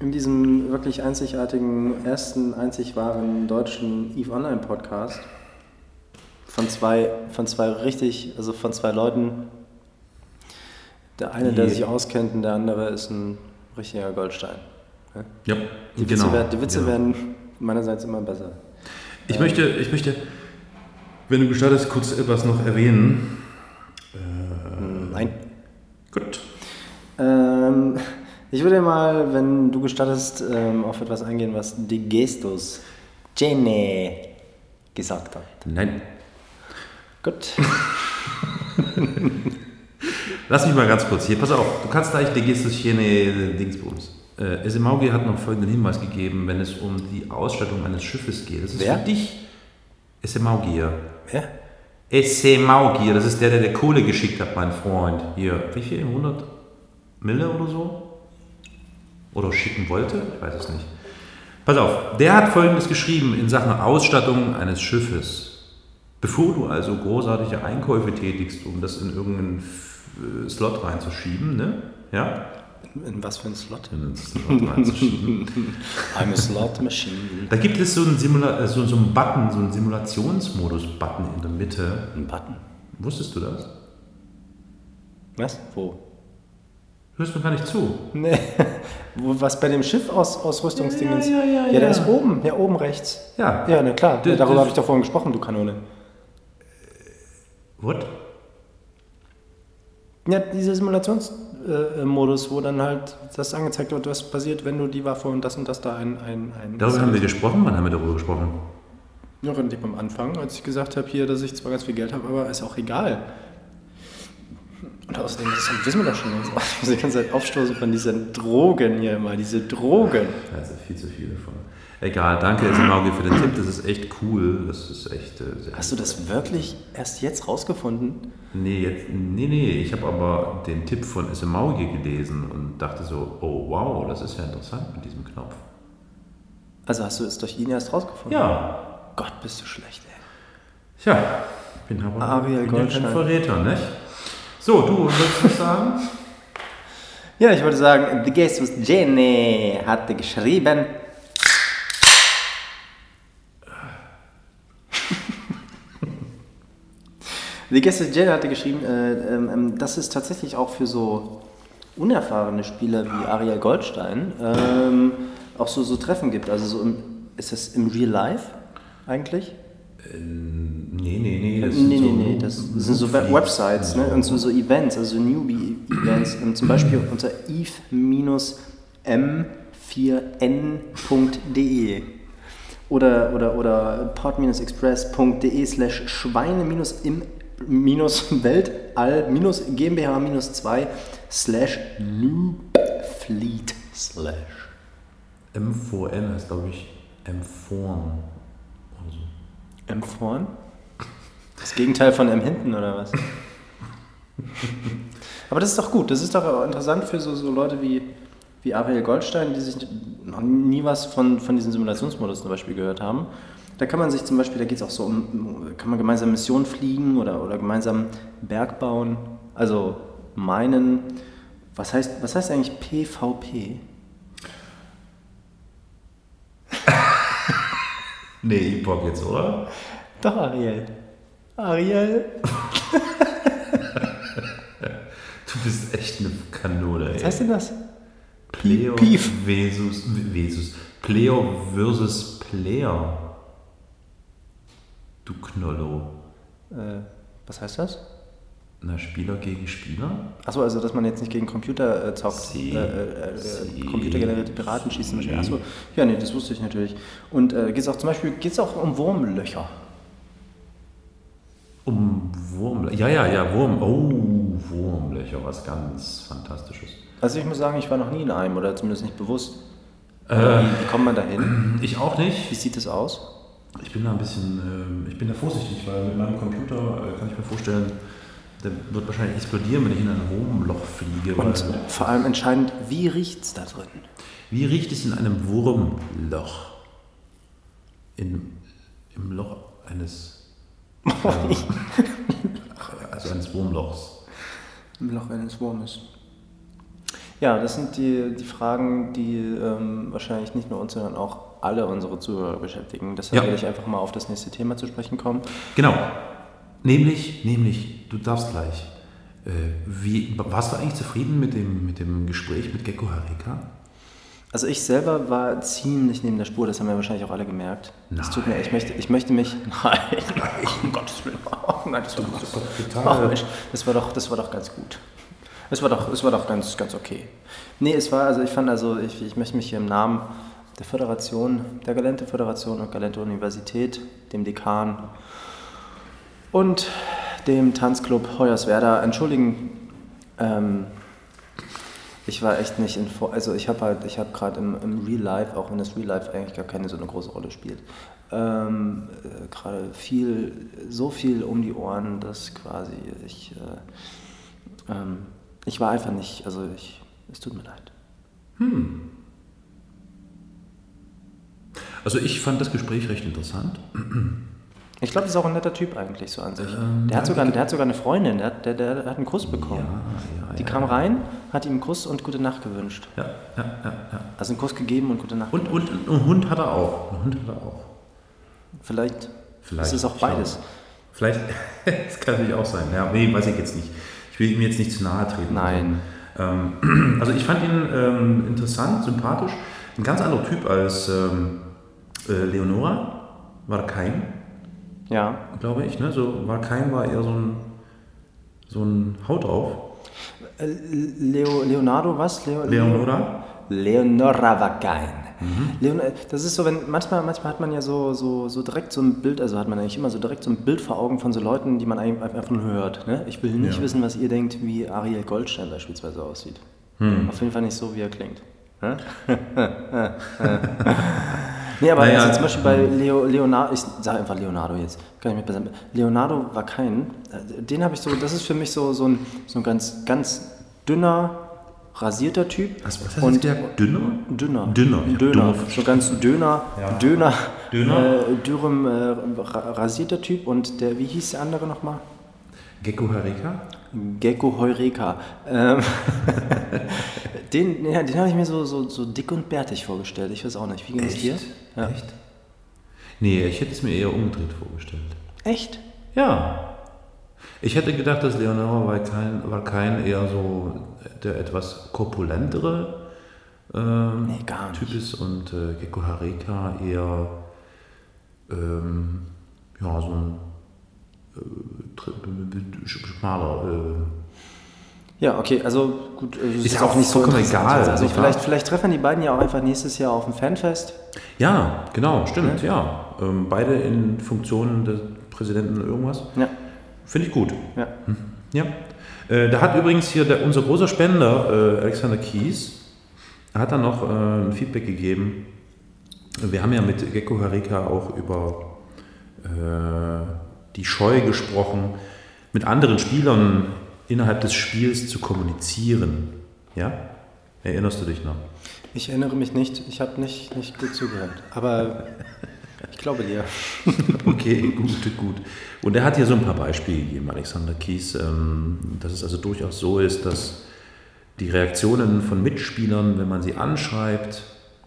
in diesem wirklich einzigartigen, ersten, einzig wahren deutschen EVE Online Podcast. Von zwei, von zwei richtig, also von zwei Leuten. Der eine, der sich auskennt, und der andere ist ein richtiger Goldstein. Ja? Die Witze, genau. werden, die Witze genau. werden meinerseits immer besser. Ich möchte, ich möchte, wenn du gestattest, kurz etwas noch erwähnen. Nein. Gut. Ähm, ich würde mal, wenn du gestattest, ähm, auf etwas eingehen, was De Gestus Gene gesagt hat. Nein. Gut. [laughs] Lass mich mal ganz kurz hier. Pass auf, du kannst gleich, der gehst das Chiene Dingsbums. Äh, Esemaugi hat noch folgenden Hinweis gegeben, wenn es um die Ausstattung eines Schiffes geht. Das ist Wer? für dich Esemaugier. Wer? Esemaugier, das ist der, der der Kohle geschickt hat, mein Freund. Hier, wie viel? 100 Mille oder so? Oder schicken wollte? Ich weiß es nicht. Pass auf, der hat folgendes geschrieben in Sachen Ausstattung eines Schiffes. Bevor du also großartige Einkäufe tätigst, um das in irgendeinen äh, Slot reinzuschieben, ne? Ja? In was für ein Slot? In einen Slot reinzuschieben. [laughs] I'm a Slot Machine. Da gibt es so einen, Simula äh, so, so einen Button, so einen Simulationsmodus-Button in der Mitte. Ein Button. Wusstest du das? Was? Wo? Hörst du gar nicht zu? Nee. [laughs] Was bei dem Schiff aus, Ausrüstungsdingens? Ja, ja, ja, ja, ja. der ist oben. Ja, oben rechts. Ja. Ja, na klar. Das- Darüber habe ich doch vorhin gesprochen, du Kanone. What? Ja, dieser Simulationsmodus, äh, Modus, wo dann halt das angezeigt wird, was passiert, wenn du die Waffe und das und das da ein... ein, ein Darüber haben wir gesprochen? Wann haben wir darüber gesprochen? Ja, relativ am Anfang, als ich gesagt habe hier, dass ich zwar ganz viel Geld habe, aber ist auch egal. Und außerdem, das wissen wir doch schon längst. Ich muss [laughs] die ganze Zeit aufstoßen von diesen Drogen hier immer, diese Drogen. Ja viel zu viel davon. Egal, danke Esemaugi für den Tipp, das ist echt cool. Das ist echt äh, sehr Hast du das wirklich erst jetzt rausgefunden? Nee, jetzt, nee, nee, ich habe aber den Tipp von Esemaugi gelesen und dachte so, oh wow, das ist ja interessant mit diesem Knopf. Also hast du es durch ihn erst rausgefunden? Ja, Gott, bist du schlecht, ey. Tja, bin aber Ariel bin ja kein. Verräter, nicht? So, du, du was sagen? Ja, ich würde sagen, The Jesus Jenny hatte geschrieben. The Jesus Jenny hatte geschrieben, äh, ähm, ähm, dass es tatsächlich auch für so unerfahrene Spieler wie Ariel Goldstein ähm, auch so, so Treffen gibt. Also so im, ist das im Real Life eigentlich? Nee, nee, nee. Das Nee, sind nee, so nee, das sind so Web- Websites ne? und so, so Events, also Newbie-Events, ähm, zum Beispiel unter eve-m4n.de oder, oder, oder pod-express.de slash schweine-im-weltall-gmbh-2 slash noobfleet slash. M4N heißt, glaube ich, M4. M vorn? Das Gegenteil von M hinten oder was? [laughs] Aber das ist doch gut, das ist doch auch interessant für so, so Leute wie, wie Ariel Goldstein, die sich noch nie was von, von diesem Simulationsmodus zum Beispiel gehört haben. Da kann man sich zum Beispiel, da geht es auch so um, kann man gemeinsam Missionen fliegen oder, oder gemeinsam Berg bauen, also meinen. Was heißt, was heißt eigentlich PvP? Nee, Epoch jetzt, oder? Doch, Ariel. Ariel. [laughs] Du bist echt eine Kanone, ey. Was heißt denn das? Player Pief. versus, versus Player versus Player. Du Knollo. Äh, was heißt das? Na, Spieler gegen Spieler? Achso, also dass man jetzt nicht gegen Computer äh, zockt, Sie. äh, äh, äh, computergenerierte Piraten schießt zum Beispiel. Achso, ja, nee, das wusste ich natürlich. Und äh, geht es auch zum Beispiel geht's auch um Wurmlöcher. Um Wurmlöcher. Ja, ja, ja, Wurm. Oh, Wurmlöcher, was ganz Fantastisches. Also ich muss sagen, ich war noch nie in einem oder zumindest nicht bewusst. Äh. wie, wie kommt man da hin? [clears throat] Ich auch nicht. Wie sieht das aus? Ich bin da ein bisschen, ähm, ich bin da vorsichtig, weil mit meinem Computer äh, kann ich mir vorstellen, der wird wahrscheinlich explodieren, wenn ich in ein Wurmloch fliege. Und vor allem entscheidend, wie riecht es da drin? wie riecht es in einem Wurmloch? In, Im Loch eines, ähm, also eines Wurmlochs. Im Loch eines Wurmes. Ja, das sind die, die Fragen, die ähm, wahrscheinlich nicht nur uns, sondern auch alle unsere Zuhörer beschäftigen. Deshalb Ja. will ich einfach mal auf das nächste Thema zu sprechen kommen. Genau. Nämlich, nämlich, du darfst gleich. Äh, wie, warst du eigentlich zufrieden mit dem, mit dem Gespräch mit Gecko Harika? Also ich selber war ziemlich neben der Spur, das haben wir wahrscheinlich auch alle gemerkt. Es tut mir, ich möchte, ich möchte mich. Nein, um Gottes Willen. Oh, nein, das war, Das doch total. Mensch, das war doch, das war doch ganz gut. Es war doch, es war doch ganz, ganz okay. Nee, es war, also ich fand also, ich, ich möchte mich hier im Namen der Föderation, der Galente Föderation und Galente Universität, dem Dekan und dem Tanzclub Hoyerswerda entschuldigen. Ähm, ich war echt nicht in, Vor- also ich habe halt, ich habe gerade im, im Real Life, auch wenn das Real Life eigentlich gar keine so eine große Rolle spielt, ähm, äh, gerade viel, so viel um die Ohren, dass quasi ich, äh, ähm, ich war einfach nicht, also ich, es tut mir leid. Also ich fand das Gespräch recht interessant. Ich glaube, das ist auch ein netter Typ eigentlich so an sich. Ähm, der, hat sogar, der hat sogar eine Freundin, der hat, der, der hat einen Kuss bekommen. Ja, ja, Die ja, kam rein, hat ihm einen Kuss und gute Nacht gewünscht. Ja, ja, ja. Also einen Kuss gegeben und gute Nacht. Und, und einen Hund hat er auch. Einen Hund hat er auch. Vielleicht, Vielleicht. ist es auch beides. Vielleicht, [laughs] das kann natürlich auch sein. Ja, nee, weiß ich jetzt nicht. Ich will ihm jetzt nicht zu nahe treten. Nein. Also, ähm, [clears throat] also ich fand ihn ähm, interessant, sympathisch. Ein ganz anderer Typ als ähm, äh, Leonora. War kein, Ja. glaube ich. Ne? So, war kein war eher so ein, so ein Haut drauf. Äh, Leo, Leonardo, was? Leo, Leonora? Leonora war. Mhm. Leon, das ist so, wenn manchmal, manchmal hat man ja so, so, so direkt so ein Bild, also hat man eigentlich immer so direkt so ein Bild vor Augen von so Leuten, die man einfach nur hört. Ne? Ich will nicht Ja. wissen, was ihr denkt, wie Ariel Goldstein beispielsweise aussieht. Hm. Auf jeden Fall nicht so, wie er klingt. [laughs] [laughs] Ne? nee, aber Naja, also zum Beispiel bei Leo, Leonardo, ich sage einfach Leonardo jetzt, kann ich mich besser. Leonardo war kein, äh, den habe ich so, das ist für mich so, so ein, so ein ganz, ganz dünner, rasierter Typ. Was, was du Und- gesagt? Dünner? Dünner. Dünner. Dünner So ganz Döner, Ja. Döner, Döner. Äh, dürrem, äh, ra- rasierter Typ. Und der, wie hieß der andere nochmal? Gecko Harika? Gecko Heureka. Ähm, [laughs] den ja, den habe ich mir so, so, so dick und bärtig vorgestellt. Ich weiß auch nicht. Wie ging es dir? Ja. Echt? Nee, ich hätte es mir eher umgedreht vorgestellt. Echt? Ja. Ich hätte gedacht, dass Leonora Valkain, Valkain eher so der etwas korpulentere ähm, Nee. Typ ist und äh, Gecko Hareka eher ähm, ja, so ein schmaler. Äh, Ja, okay, also gut, äh, Ist ja auch vollkommen interessant egal. Also nicht vielleicht, vielleicht treffen die beiden ja auch einfach nächstes Jahr auf dem Fanfest. ja, genau, stimmt, ja. Ähm, beide in Funktionen des Präsidenten irgendwas. Ja, Finde ich gut. ja. Ja. Äh, da hat übrigens hier der, unser großer Spender, äh, Alexander Kies, hat dann noch äh, ein Feedback gegeben. Wir haben ja mit Gecko Harika auch über äh, die Scheu gesprochen, mit anderen Spielern innerhalb des Spiels zu kommunizieren. Ja? Erinnerst du dich noch? Ich erinnere mich nicht, ich habe nicht, nicht gut zugehört. Aber [laughs] ich glaube dir. Okay, gut, gut. Und er hat hier so ein paar Beispiele gegeben, Alexander Kies, ähm, dass es also durchaus so ist, dass die Reaktionen von Mitspielern, wenn man sie anschreibt,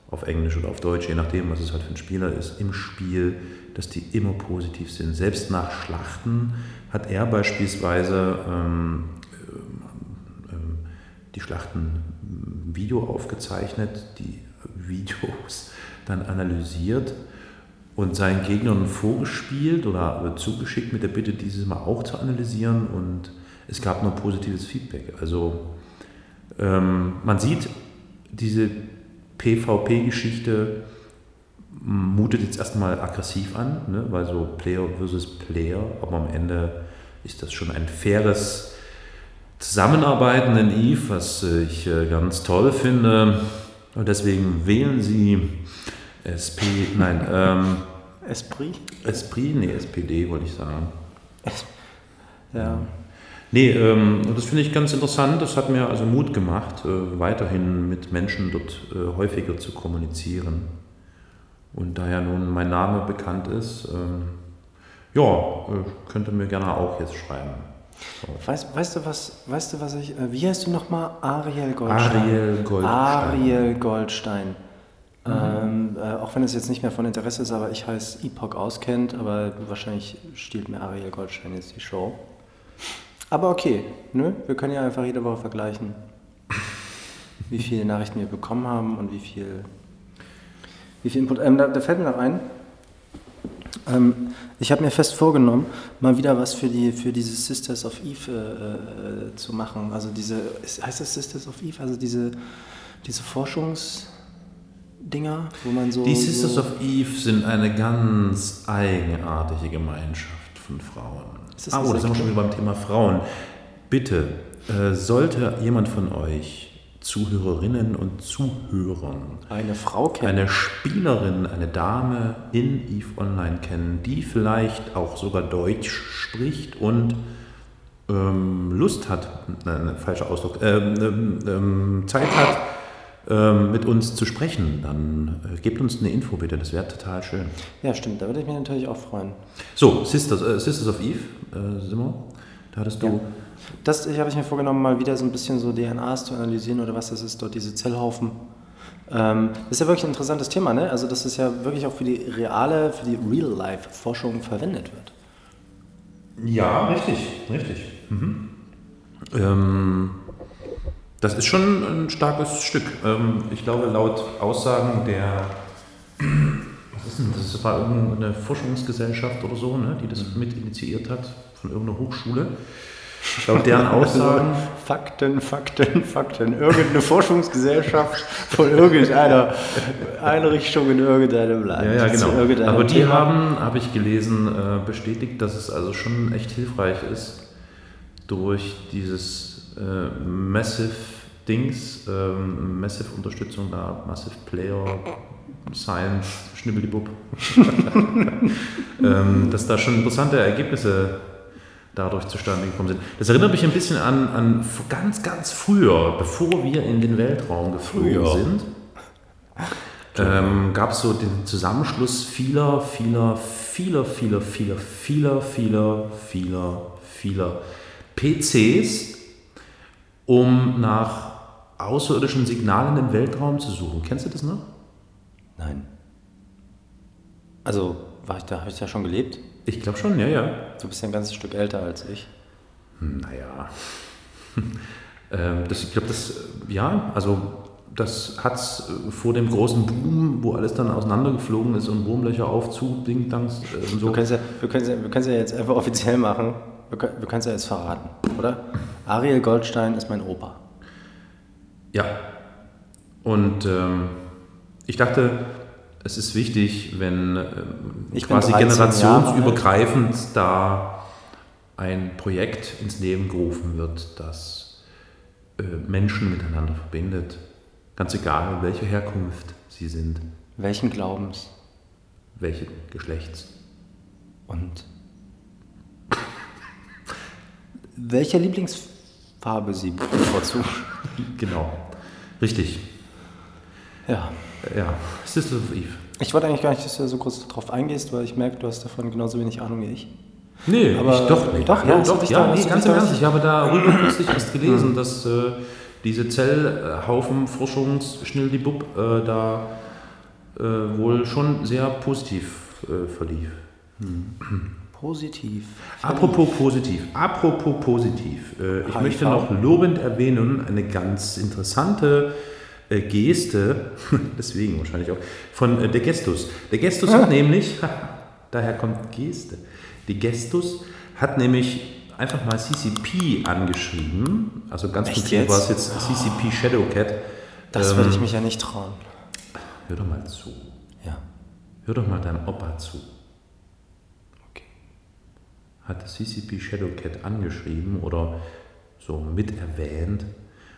auf Englisch oder auf Deutsch, je nachdem, was es halt für ein Spieler ist, im Spiel, dass die immer positiv sind. Selbst nach Schlachten hat er beispielsweise ähm, ähm, die Schlachten Video aufgezeichnet, die Videos dann analysiert und seinen Gegnern vorgespielt oder zugeschickt mit der Bitte, dieses mal auch zu analysieren und es gab nur positives Feedback. Also ähm, man sieht, diese PvP-Geschichte mutet jetzt erstmal aggressiv an, ne? weil so Player versus Player, aber am Ende ist das schon ein faires Zusammenarbeiten in Eve, was ich äh, ganz toll finde. Und deswegen wählen Sie SP, nein, [laughs] ähm, Esprit? Esprit, nee, SPD wollte ich sagen. Ja. Nee, ähm, und das finde ich ganz interessant. Das hat mir also Mut gemacht, äh, weiterhin mit Menschen dort äh, häufiger zu kommunizieren. Und da ja nun mein Name bekannt ist, ähm, ja, äh, könnt ihr mir gerne auch jetzt schreiben. Weißt, weißt du was, weißt du was ich, äh, wie heißt du nochmal? Ariel Goldstein. Ariel Goldstein. Ariel Goldstein. Ähm, äh, auch wenn es jetzt nicht mehr von Interesse ist, aber ich heiße Epoch auskennt, aber wahrscheinlich stiehlt mir Ariel Goldstein jetzt die Show. Aber okay, ne? wir können ja einfach jede Woche vergleichen, wie viele Nachrichten wir bekommen haben und wie viel, wie viel Input. Ähm, da, da fällt mir noch ein, ähm, ich habe mir fest vorgenommen, mal wieder was für, die, für diese Sisters of Eve äh, äh, zu machen. Also diese, heißt das Sisters of Eve? Also diese, diese Forschungsdinger, wo man so... Die Sisters so, of Eve sind eine ganz eigenartige Gemeinschaft von Frauen. Ah, oh, da sind wir schon wieder beim Thema Frauen. Bitte, äh, sollte jemand von euch, Zuhörerinnen und Zuhörern, Eine Frau kennen. eine Spielerin, eine Dame in EVE Online kennen, die vielleicht auch sogar Deutsch spricht und ähm, Lust hat, nein, falscher Ausdruck, ähm, ähm, ähm, Zeit hat, ähm, mit uns zu sprechen, dann äh, gebt uns eine Info bitte, das wäre total schön. Ja, stimmt, da würde ich mich natürlich auch freuen. So, Sisters, äh, Sisters of Eve, äh, Simon, da hattest du... Ja. Das ich, habe ich mir vorgenommen, mal wieder so ein bisschen so DNAs zu analysieren oder was das ist, dort diese Zellhaufen. Ähm, das ist ja wirklich ein interessantes Thema, ne? Also, dass es ja wirklich auch für die reale, für die Real-Life-Forschung verwendet wird. Ja, richtig, richtig. Mhm. Ähm, das ist schon ein starkes Stück. Ähm, ich glaube, laut Aussagen der, [clears throat] was ist denn das? Das war irgendeine Forschungsgesellschaft oder so, ne, die das mit initiiert hat, von irgendeiner Hochschule. Laut deren [laughs] Aussagen. Fakten, Fakten, Fakten. Irgendeine Forschungsgesellschaft von irgendeiner Einrichtung in irgendeinem Land. Ja, ja, genau. Aber die Thema. haben, habe ich gelesen, äh, bestätigt, dass es also schon echt hilfreich ist, durch dieses äh, Massive Dings, ähm, Massive Unterstützung da, Massive Player, Science, Schnibbelibub, [laughs] ähm, dass da schon interessante Ergebnisse dadurch zustande gekommen sind. Das erinnert mich ein bisschen an, an ganz, ganz früher, bevor wir in den Weltraum geflogen Früher. sind ähm, gab es so den Zusammenschluss vieler, vieler, vieler, vieler, vieler, vieler, vieler, vieler, vieler PCs, um nach außerirdischen Signalen im Weltraum zu suchen. Kennst du das noch? Nein. Also, war ich da, habe ich da schon gelebt? Ich glaube schon, ja, ja. Du bist ja ein ganzes Stück älter als ich. Naja. [laughs] ähm, das, ich glaube, das, äh, ja, also das hat es vor dem großen Boom, wo alles dann auseinandergeflogen ist und Wurmlöcher aufzu, Ding-Dangs äh, und Wir so. können es ja, wir können's ja, wir können's ja jetzt einfach offiziell machen. Wir können wir können es ja jetzt verraten, oder? Ariel Goldstein ist mein Opa. Ja. Und ähm, ich dachte, es ist wichtig, wenn Ich bin quasi 13 generationsübergreifend da ein Projekt ins Leben gerufen wird, das äh, Menschen miteinander verbindet. Ganz egal, welcher Herkunft sie sind, Welchen Glaubens? welche Geschlechts. Und welche Lieblingsfarbe sie bevorzugen? Genau. Richtig. Ja. Ja. Sister of Eve. Ich wollte eigentlich gar nicht, dass du da so kurz drauf eingehst, weil ich merke, du hast davon genauso wenig Ahnung wie ich. Nee, Aber- ich doch nicht. doch, ja, du doch, ja, da- nee, ganz im da- Ernst. Ich habe darüber [clears throat] kürzlich erst gelesen, dass äh, diese Zellhaufen Forschungsschnilldibub äh, da äh, wohl schon sehr positiv äh, verlief. Positiv. Apropos positiv, apropos positiv. Äh, ich möchte noch lobend erwähnen, eine ganz interessante äh, Geste, [laughs] deswegen wahrscheinlich auch, von äh, der Gestus. Der Gestus hat nämlich, [laughs] daher kommt Geste, die Gestus hat nämlich einfach mal CCP angeschrieben, also ganz konkret war es jetzt CCP Shadowcat. Das Ähm, würde ich mich ja nicht trauen. Hör doch mal zu. Ja. Hör doch mal deinem Opa zu. Okay. Hat CCP Shadowcat angeschrieben oder so mit erwähnt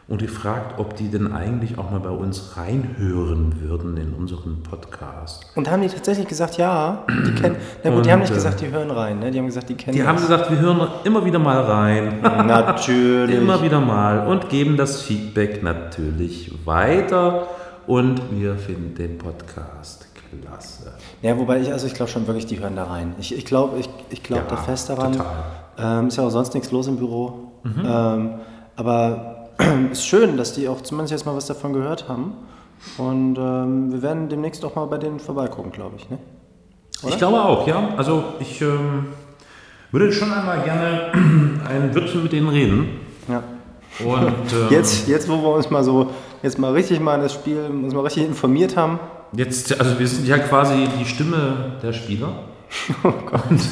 und gefragt, ob die denn eigentlich auch mal bei uns reinhören würden in unseren Podcast. Und haben die tatsächlich gesagt, ja, die kennen. Na gut, die Und, haben nicht äh, gesagt, die hören rein, ne? Die haben gesagt, die kennen Die haben das. gesagt, wir hören immer wieder mal rein. [laughs] Natürlich. Immer wieder mal und geben das Feedback natürlich weiter und wir finden den Podcast klasse. Ja, wobei ich, also ich glaube schon wirklich, die hören da rein. Ich, ich glaube ich, ich glaub da fest daran. Total. Ähm, ist ja auch sonst nichts los im Büro. Mhm. Ähm, aber [clears throat] ist schön, dass die auch zumindest jetzt mal was davon gehört haben. Und ähm, wir werden demnächst auch mal bei denen vorbeigucken, glaube ich. Ne? Ich glaube auch, ja. Also ich ähm, würde schon einmal gerne [clears throat] ein Wörtchen mit denen reden. Ja. Und [laughs] ähm, Jetzt, jetzt, wo wir uns mal so, jetzt mal richtig mal in das Spiel, uns mal richtig informiert haben. jetzt, also wir sind ja quasi die Stimme der Spieler. [laughs] Oh Gott. Und [laughs]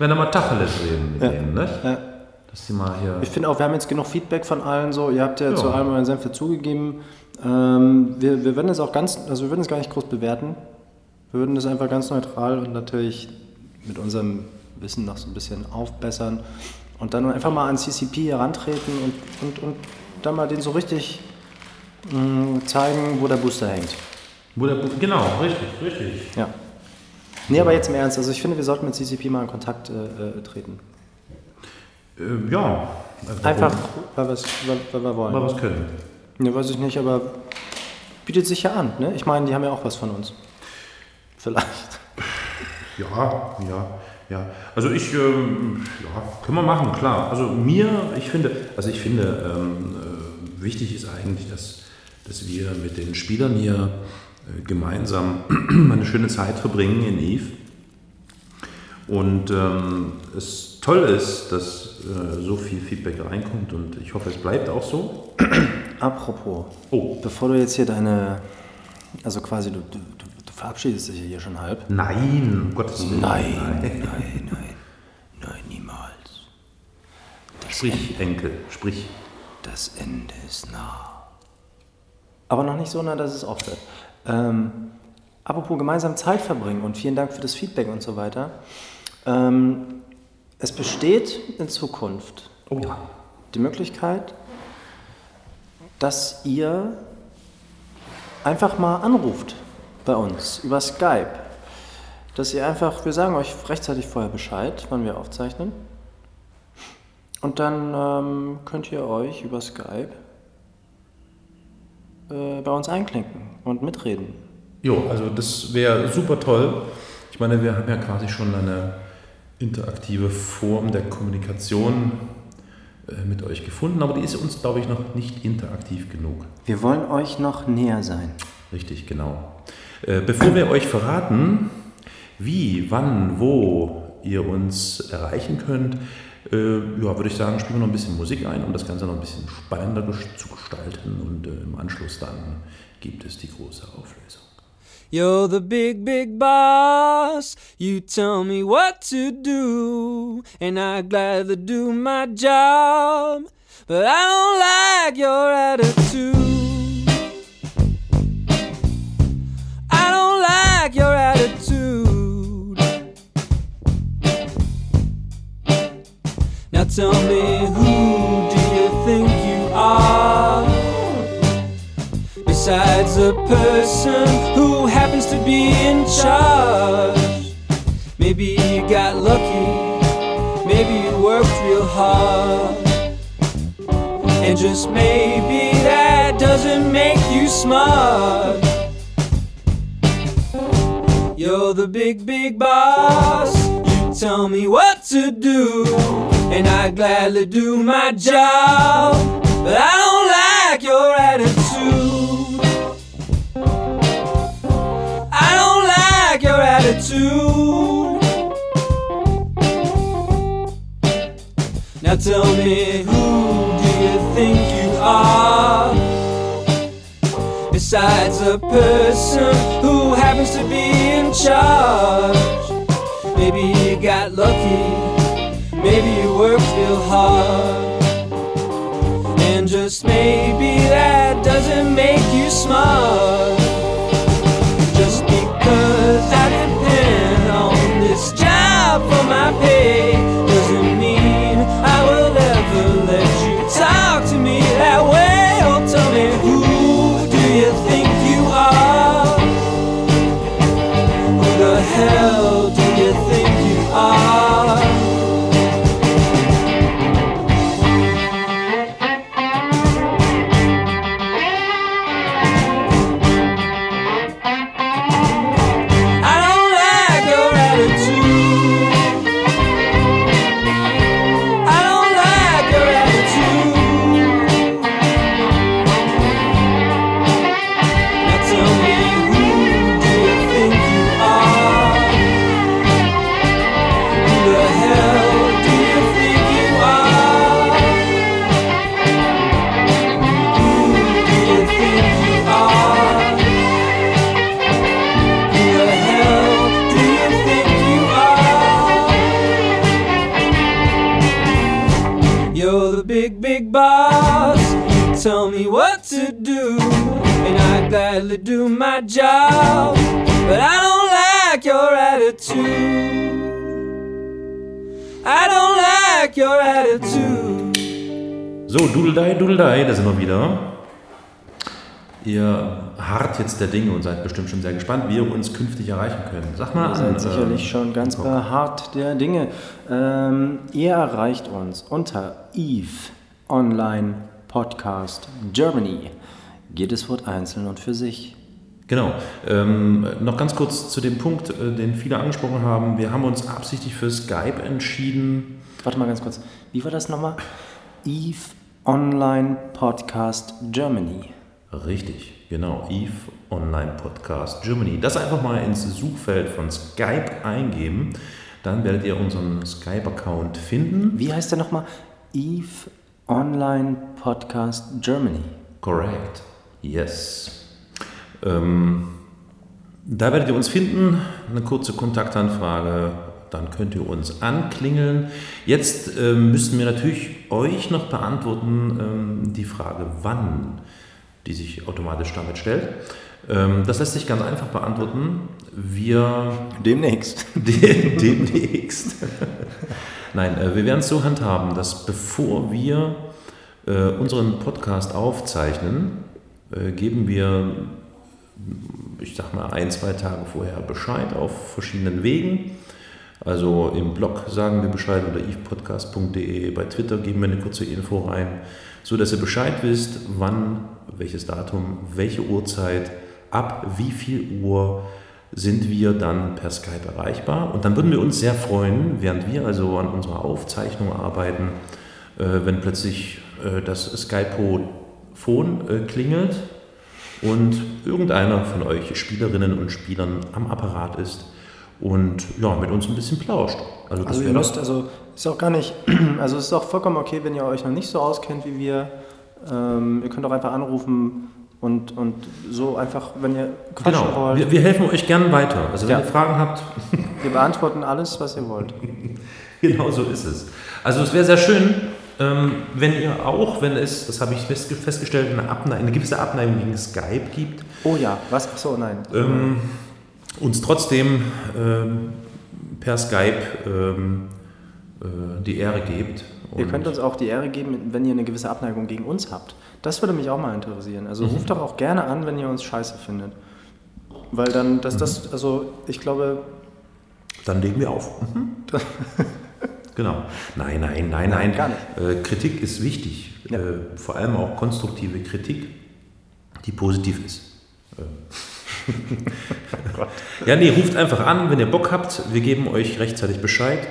wenn wir mal Tacheles reden mit denen, ne? Ja. Dass die mal hier. Ich finde auch, wir haben jetzt genug Feedback von allen so. Ihr habt ja, Ja. zu allem euren Senf dazugegeben. Ähm, wir, wir werden es auch ganz, also wir würden es gar nicht groß bewerten. Wir würden das einfach ganz neutral und natürlich mit unserem Wissen noch so ein bisschen aufbessern und dann einfach mal an CCP herantreten und, und, und dann mal den so richtig mh, zeigen, wo der Booster hängt. Wo der, genau, richtig, richtig. Ja. Nee, aber jetzt im Ernst. Also ich finde, wir sollten mit CCP mal in Kontakt äh, äh, treten. Äh, ja. Also Einfach, weil, weil, weil wir wollen. Mal was können. Ne, weiß ich nicht, aber bietet sich ja an. Ne? Ich meine, die haben ja auch was von uns. Vielleicht. Ja, ja, ja. Also ich, ähm, ja, können wir machen, klar. Also mir, ich finde, also ich finde, ähm, äh, wichtig ist eigentlich, dass, dass wir mit den Spielern hier äh, gemeinsam [clears throat] eine schöne Zeit verbringen in Eve. Und ähm, es toll ist, dass äh, so viel Feedback reinkommt und ich hoffe, es bleibt auch so. Apropos, Oh, bevor du jetzt hier deine, also quasi, du, du, du verabschiedest dich ja hier schon halb. nein, um Gottes Willen. nein, nein, nein, niemals. Sprich, Enkel, sprich. Das Ende ist nah. Aber noch nicht so nah, dass es aufhört. Ähm, apropos gemeinsam Zeit verbringen und vielen Dank für das Feedback und so weiter. Ähm, es besteht in Zukunft Oh die Möglichkeit, dass ihr einfach mal anruft bei uns über Skype. Dass ihr einfach, wir sagen euch rechtzeitig vorher Bescheid, wann wir aufzeichnen. Und dann ähm, könnt ihr euch über Skype äh, bei uns einklinken und mitreden. Jo, also das wäre super toll. Ich meine, wir haben ja quasi schon eine interaktive Form der Kommunikation äh, mit euch gefunden, aber die ist uns, glaube ich, noch nicht interaktiv genug. Wir wollen euch noch näher sein. Richtig, genau. Äh, Bevor wir euch verraten, wie, wann, wo ihr uns erreichen könnt, äh, ja, würde ich sagen, spielen wir noch ein bisschen Musik ein, um das Ganze noch ein bisschen spannender zu gestalten und im Anschluss dann gibt es die große Auflösung. You're the big, big boss. You tell me what to do, and I gladly do my job. But I don't like your attitude. I don't like your attitude. Now tell me, who do you think you are? Besides a person who happens to be in charge. Maybe you got lucky, maybe you worked real hard. And just maybe that doesn't make you smart. You're the big, big boss. You tell me what to do, and I gladly do my job. But I don't like your attitude. Now tell me, who do you think you are? Besides a person who happens to be in charge. Maybe you got lucky, maybe you worked real hard. And just maybe that doesn't make you smart. Do my job. But I don't like your attitude. I don't like your attitude. So, Dudeldei, Dudeldei, da sind wir wieder. Ihr harrt jetzt der Dinge und seid bestimmt schon sehr gespannt, wie ihr uns künftig erreichen könnt. Sag mal Ihr an. seid äh, sicherlich schon ganz beharrt der Dinge. Ähm, ihr erreicht uns unter Eve Online Podcast Germany. Jedes Wort einzeln und für sich. Genau. Ähm, noch ganz kurz zu dem Punkt, äh, den viele angesprochen haben. Wir haben uns absichtlich für Skype entschieden. Warte mal ganz kurz. Wie war das nochmal? Eve Online Podcast Germany. Richtig, genau. Eve Online Podcast Germany. Das einfach mal ins Suchfeld von Skype eingeben. Dann werdet ihr unseren Skype-Account finden. Wie heißt der nochmal? Eve Online Podcast Germany. Correct. Yes. Ähm, da werdet ihr uns finden. Eine kurze Kontaktanfrage. Dann könnt ihr uns anklingeln. Jetzt ähm, müssten wir natürlich euch noch beantworten ähm, die Frage, wann, die sich automatisch damit stellt. Ähm, das lässt sich ganz einfach beantworten. Wir Demnächst. [laughs] De demnächst. [laughs] Nein, äh, wir werden es so handhaben, dass bevor wir äh, unseren Podcast aufzeichnen, äh, geben wir, ich sag mal, ein, zwei Tage vorher Bescheid auf verschiedenen Wegen. Also im Blog sagen wir Bescheid unter evepodcast.de, bei Twitter geben wir eine kurze Info rein, so dass ihr Bescheid wisst, wann, welches Datum, welche Uhrzeit, ab wie viel Uhr sind wir dann per Skype erreichbar. Und dann würden wir uns sehr freuen, während wir also an unserer Aufzeichnung arbeiten, äh, wenn plötzlich äh, das Skype-Phone äh, klingelt und irgendeiner von euch Spielerinnen und Spielern am Apparat ist und ja, mit uns ein bisschen plauscht. Also das Also ihr müsst, also ist auch gar nicht, [clears throat] also es ist auch vollkommen okay, wenn ihr euch noch nicht so auskennt wie wir. Ähm, ihr könnt auch einfach anrufen und, und so einfach, wenn ihr quatschen Genau, wollt. wir, wir helfen euch gern weiter. Also wenn Ja. ihr Fragen habt, Wir beantworten alles, was ihr wollt. [laughs] Genau so ist es. Also es wäre sehr schön, wenn ihr auch, wenn es, das habe ich festge- festgestellt, eine, Abne eine gewisse Abneigung gegen Skype gibt, Oh ja, was? Ach so, nein. ähm, uns trotzdem ähm, per Skype ähm, äh, die Ehre gebt. Ihr könnt uns auch die Ehre geben, wenn ihr eine gewisse Abneigung gegen uns habt. Das würde mich auch mal interessieren. Also Mhm. ruft doch auch gerne an, wenn ihr uns scheiße findet. Weil dann, dass Mhm. das, also ich glaube, Dann legen wir auf. Mhm. [laughs] [laughs] genau. Nein, nein, nein, nein. Gar nicht. Äh, Kritik ist wichtig. Ja. Äh, vor allem auch konstruktive Kritik, die positiv ist. Äh. [laughs] ja, nee, ruft einfach an, wenn ihr Bock habt. Wir geben euch rechtzeitig Bescheid,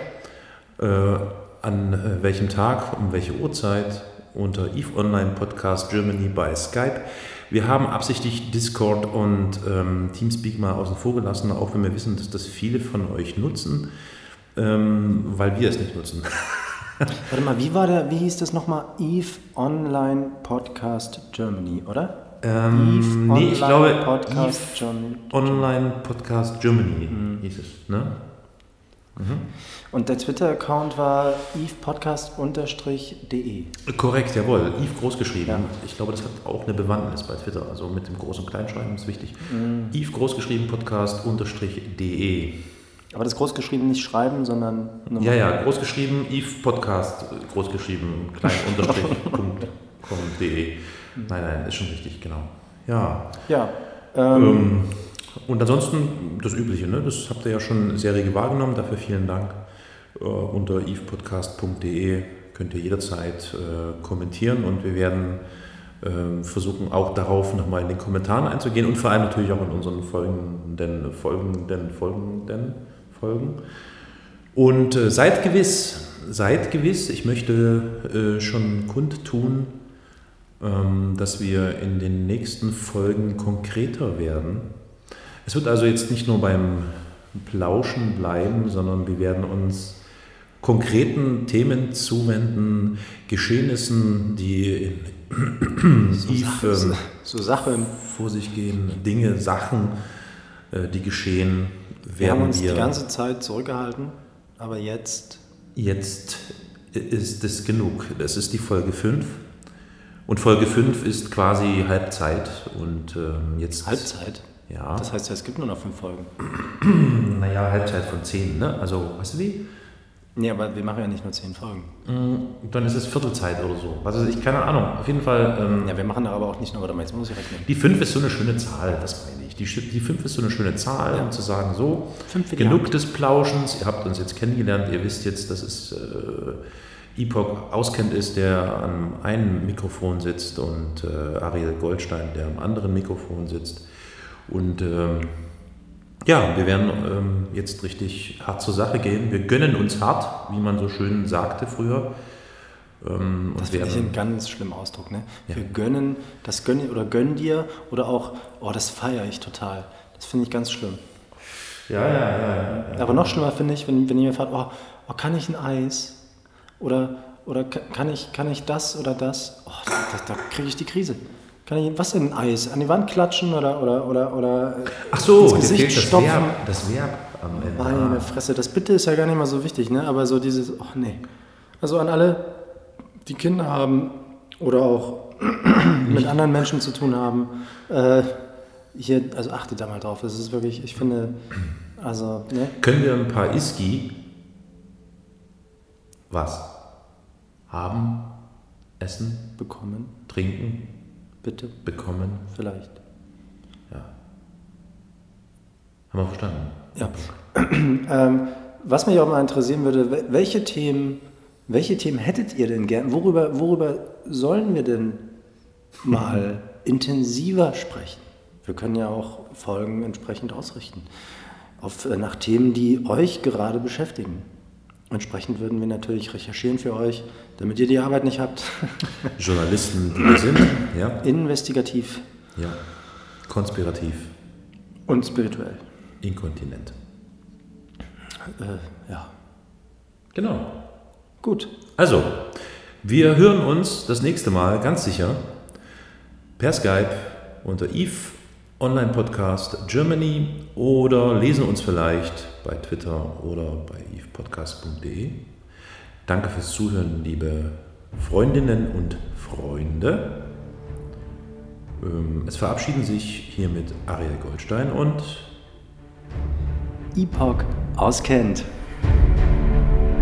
äh, an äh, welchem Tag, um welche Uhrzeit unter Eve Online Podcast Germany bei Skype. Wir haben absichtlich Discord und ähm, Teamspeak mal außen vor gelassen, auch wenn wir wissen, dass das viele von euch nutzen, ähm, weil wir es nicht nutzen. [laughs] warte mal, wie war der, wie hieß das nochmal? Eve Online Podcast Germany, oder? Ähm, nee, ich glaube, Podcast Eve Germany. Online Podcast Germany hieß es. Ne? Und der Twitter-Account war evepodcast-de. Korrekt, jawohl. Eve groß geschrieben. Ja. Ich glaube, das hat auch eine Bewandtnis bei Twitter. Also mit dem Groß- und Kleinschreiben ist wichtig. Eve groß geschrieben Podcast unterstrich de. Aber das groß geschrieben nicht schreiben, sondern Ja, ja, groß geschrieben, Eve Podcast, groß geschrieben, klein [laughs] unterstrich, Punkt, com, de. Nein, nein, ist schon richtig, genau. Ja. Ja. Ähm, Ähm, und ansonsten das Übliche, ne? das habt ihr ja schon sehr rege wahrgenommen, dafür vielen Dank. Äh, unter evepodcast.de könnt ihr jederzeit äh, kommentieren und wir werden ähm, versuchen auch darauf nochmal in den Kommentaren einzugehen und vor allem natürlich auch in unseren folgenden, folgenden, folgenden Folgen. Und äh, seid gewiss, seid gewiss, ich möchte äh, schon kundtun, ähm, dass wir in den nächsten Folgen konkreter werden. Es wird also jetzt nicht nur beim Plauschen bleiben, sondern wir werden uns konkreten Themen zuwenden, Geschehnissen, die in so, [clears throat] Eve, Sachen, ähm, so Sachen. vor sich gehen, Dinge, Sachen, äh, die geschehen, Wir haben uns wir die ganze Zeit zurückgehalten, aber jetzt Jetzt ist es genug. Das ist die Folge 5. Und Folge 5 ist quasi Halbzeit. Und ähm, jetzt. Halbzeit? Ja. Das heißt ja, es gibt nur noch fünf Folgen. [clears throat] Naja, Halbzeit von 10, ne? Also, weißt du wie? Nee, aber wir machen ja nicht nur zehn Folgen. Dann ist es Viertelzeit oder so. Was weiß ich, keine Ahnung. Auf jeden Fall. Ähm, Ja, wir machen da aber auch nicht nur, warte mal, jetzt muss ich rechnen. Die 5 ist so eine schöne Zahl, das meine ich. Die, die 5 ist so eine schöne Zahl, um zu sagen, so, Fünf genug Hand. des Plauschens, ihr habt uns jetzt kennengelernt, ihr wisst jetzt, dass es äh, Epoch auskennt ist, der am einen Mikrofon sitzt und äh, Ariel Goldstein, der am anderen Mikrofon sitzt. Und ähm, ja, wir werden ähm, jetzt richtig hart zur Sache gehen. Wir gönnen uns hart, wie man so schön sagte früher. Ähm, Das finde ich werden- einen ganz schlimmen Ausdruck. Ne? Ja. Wir gönnen, das gönn oder gönn dir oder auch, oh, das feiere ich total. Das finde ich ganz schlimm. ja, ja, ja, ja. Aber noch schlimmer finde ich, wenn, wenn jemand fragt, oh, oh, kann ich ein Eis? Oder, oder ka- kann, ich, kann ich das oder das? Oh, da, da, da kriege ich die Krise. Kann ich, was denn ein Eis? An die Wand klatschen oder, oder, oder, oder äh, Ach so, ins Gesicht fehlt das stopfen? Verb, das Verb am Ende. Meine Fresse, das Bitte ist ja gar nicht mal so wichtig, ne? aber so dieses, ach nee. Also an alle, die Kinder haben oder auch [clears throat] mit anderen Menschen zu tun haben, äh, hier, also achtet da mal drauf. Das ist wirklich, ich finde, also, ne? Können wir ein paar Iski was haben, essen, Bekommen, trinken, bitte, bekommen? vielleicht. Haben wir verstanden? Ja. [clears throat] ähm, was mich auch mal interessieren würde, wel- welche Themen, welche Themen hättet ihr denn gern? Worüber, worüber sollen wir denn mal [laughs] intensiver sprechen? Wir können ja auch Folgen entsprechend ausrichten. Auf, äh, nach Themen, die euch gerade beschäftigen. Entsprechend würden wir natürlich recherchieren für euch, damit ihr die Arbeit nicht habt. [laughs] Journalisten, die wir sind, ja, Investigativ ja, konspirativ, und spirituell. inkontinent. Äh, ja, Genau. gut. Also, wir hören uns das nächste Mal ganz sicher per Skype unter Eve Online Podcast Germany oder lesen uns vielleicht bei Twitter oder bei evepodcast.de. Danke fürs Zuhören, liebe Freundinnen und Freunde. Ähm, Es verabschieden sich hiermit Ariel Goldstein und Epoch auskennt.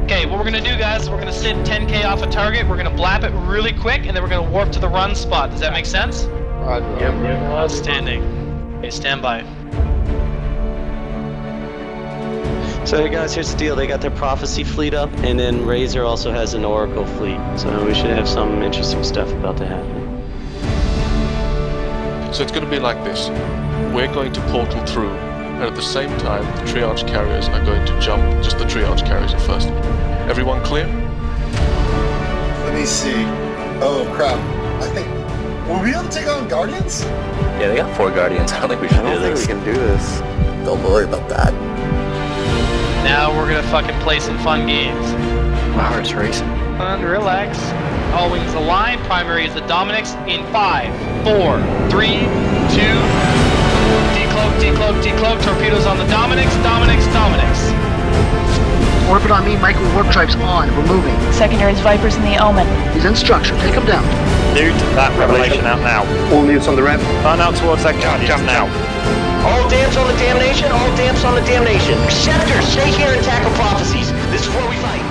Okay, what we're gonna do, guys, we're gonna sit 10k off a target, we're gonna blap it really quick, and then we're gonna warp to the run spot. Does that make sense? Yep, Outstanding. Okay, stand by. So hey guys, here's the deal. They got their prophecy fleet up, and then Razor also has an Oracle fleet. So we should have some interesting stuff about to happen. So it's going to be like this. We're going to portal through, and at the same time, the triage carriers are going to jump. Just the triage carriers at first. Everyone clear? Let me see. Oh crap. I think will we be able to take on Guardians? Yeah, they got four guardians. [laughs] I don't think we should I don't do think this. we can do this. Don't worry about that. Now we're gonna fucking play some fun games. My heart's racing. And relax. All wings align. Primary is the Dominics in five, four, three, two. Decloak, decloak, decloak. Torpedoes on the Dominics. Dominics, Dominics. Orbit on me, micro warp drives on. We're moving. Secondaries Vipers in the Omen. He's in structure. Take him down. Dude, that revelation out now. All units on the ramp. Burn out towards that guardian. Jump now. All damps on the damnation. All damps on the damnation. Scepter, stay here and tackle prophecies. This is where we fight.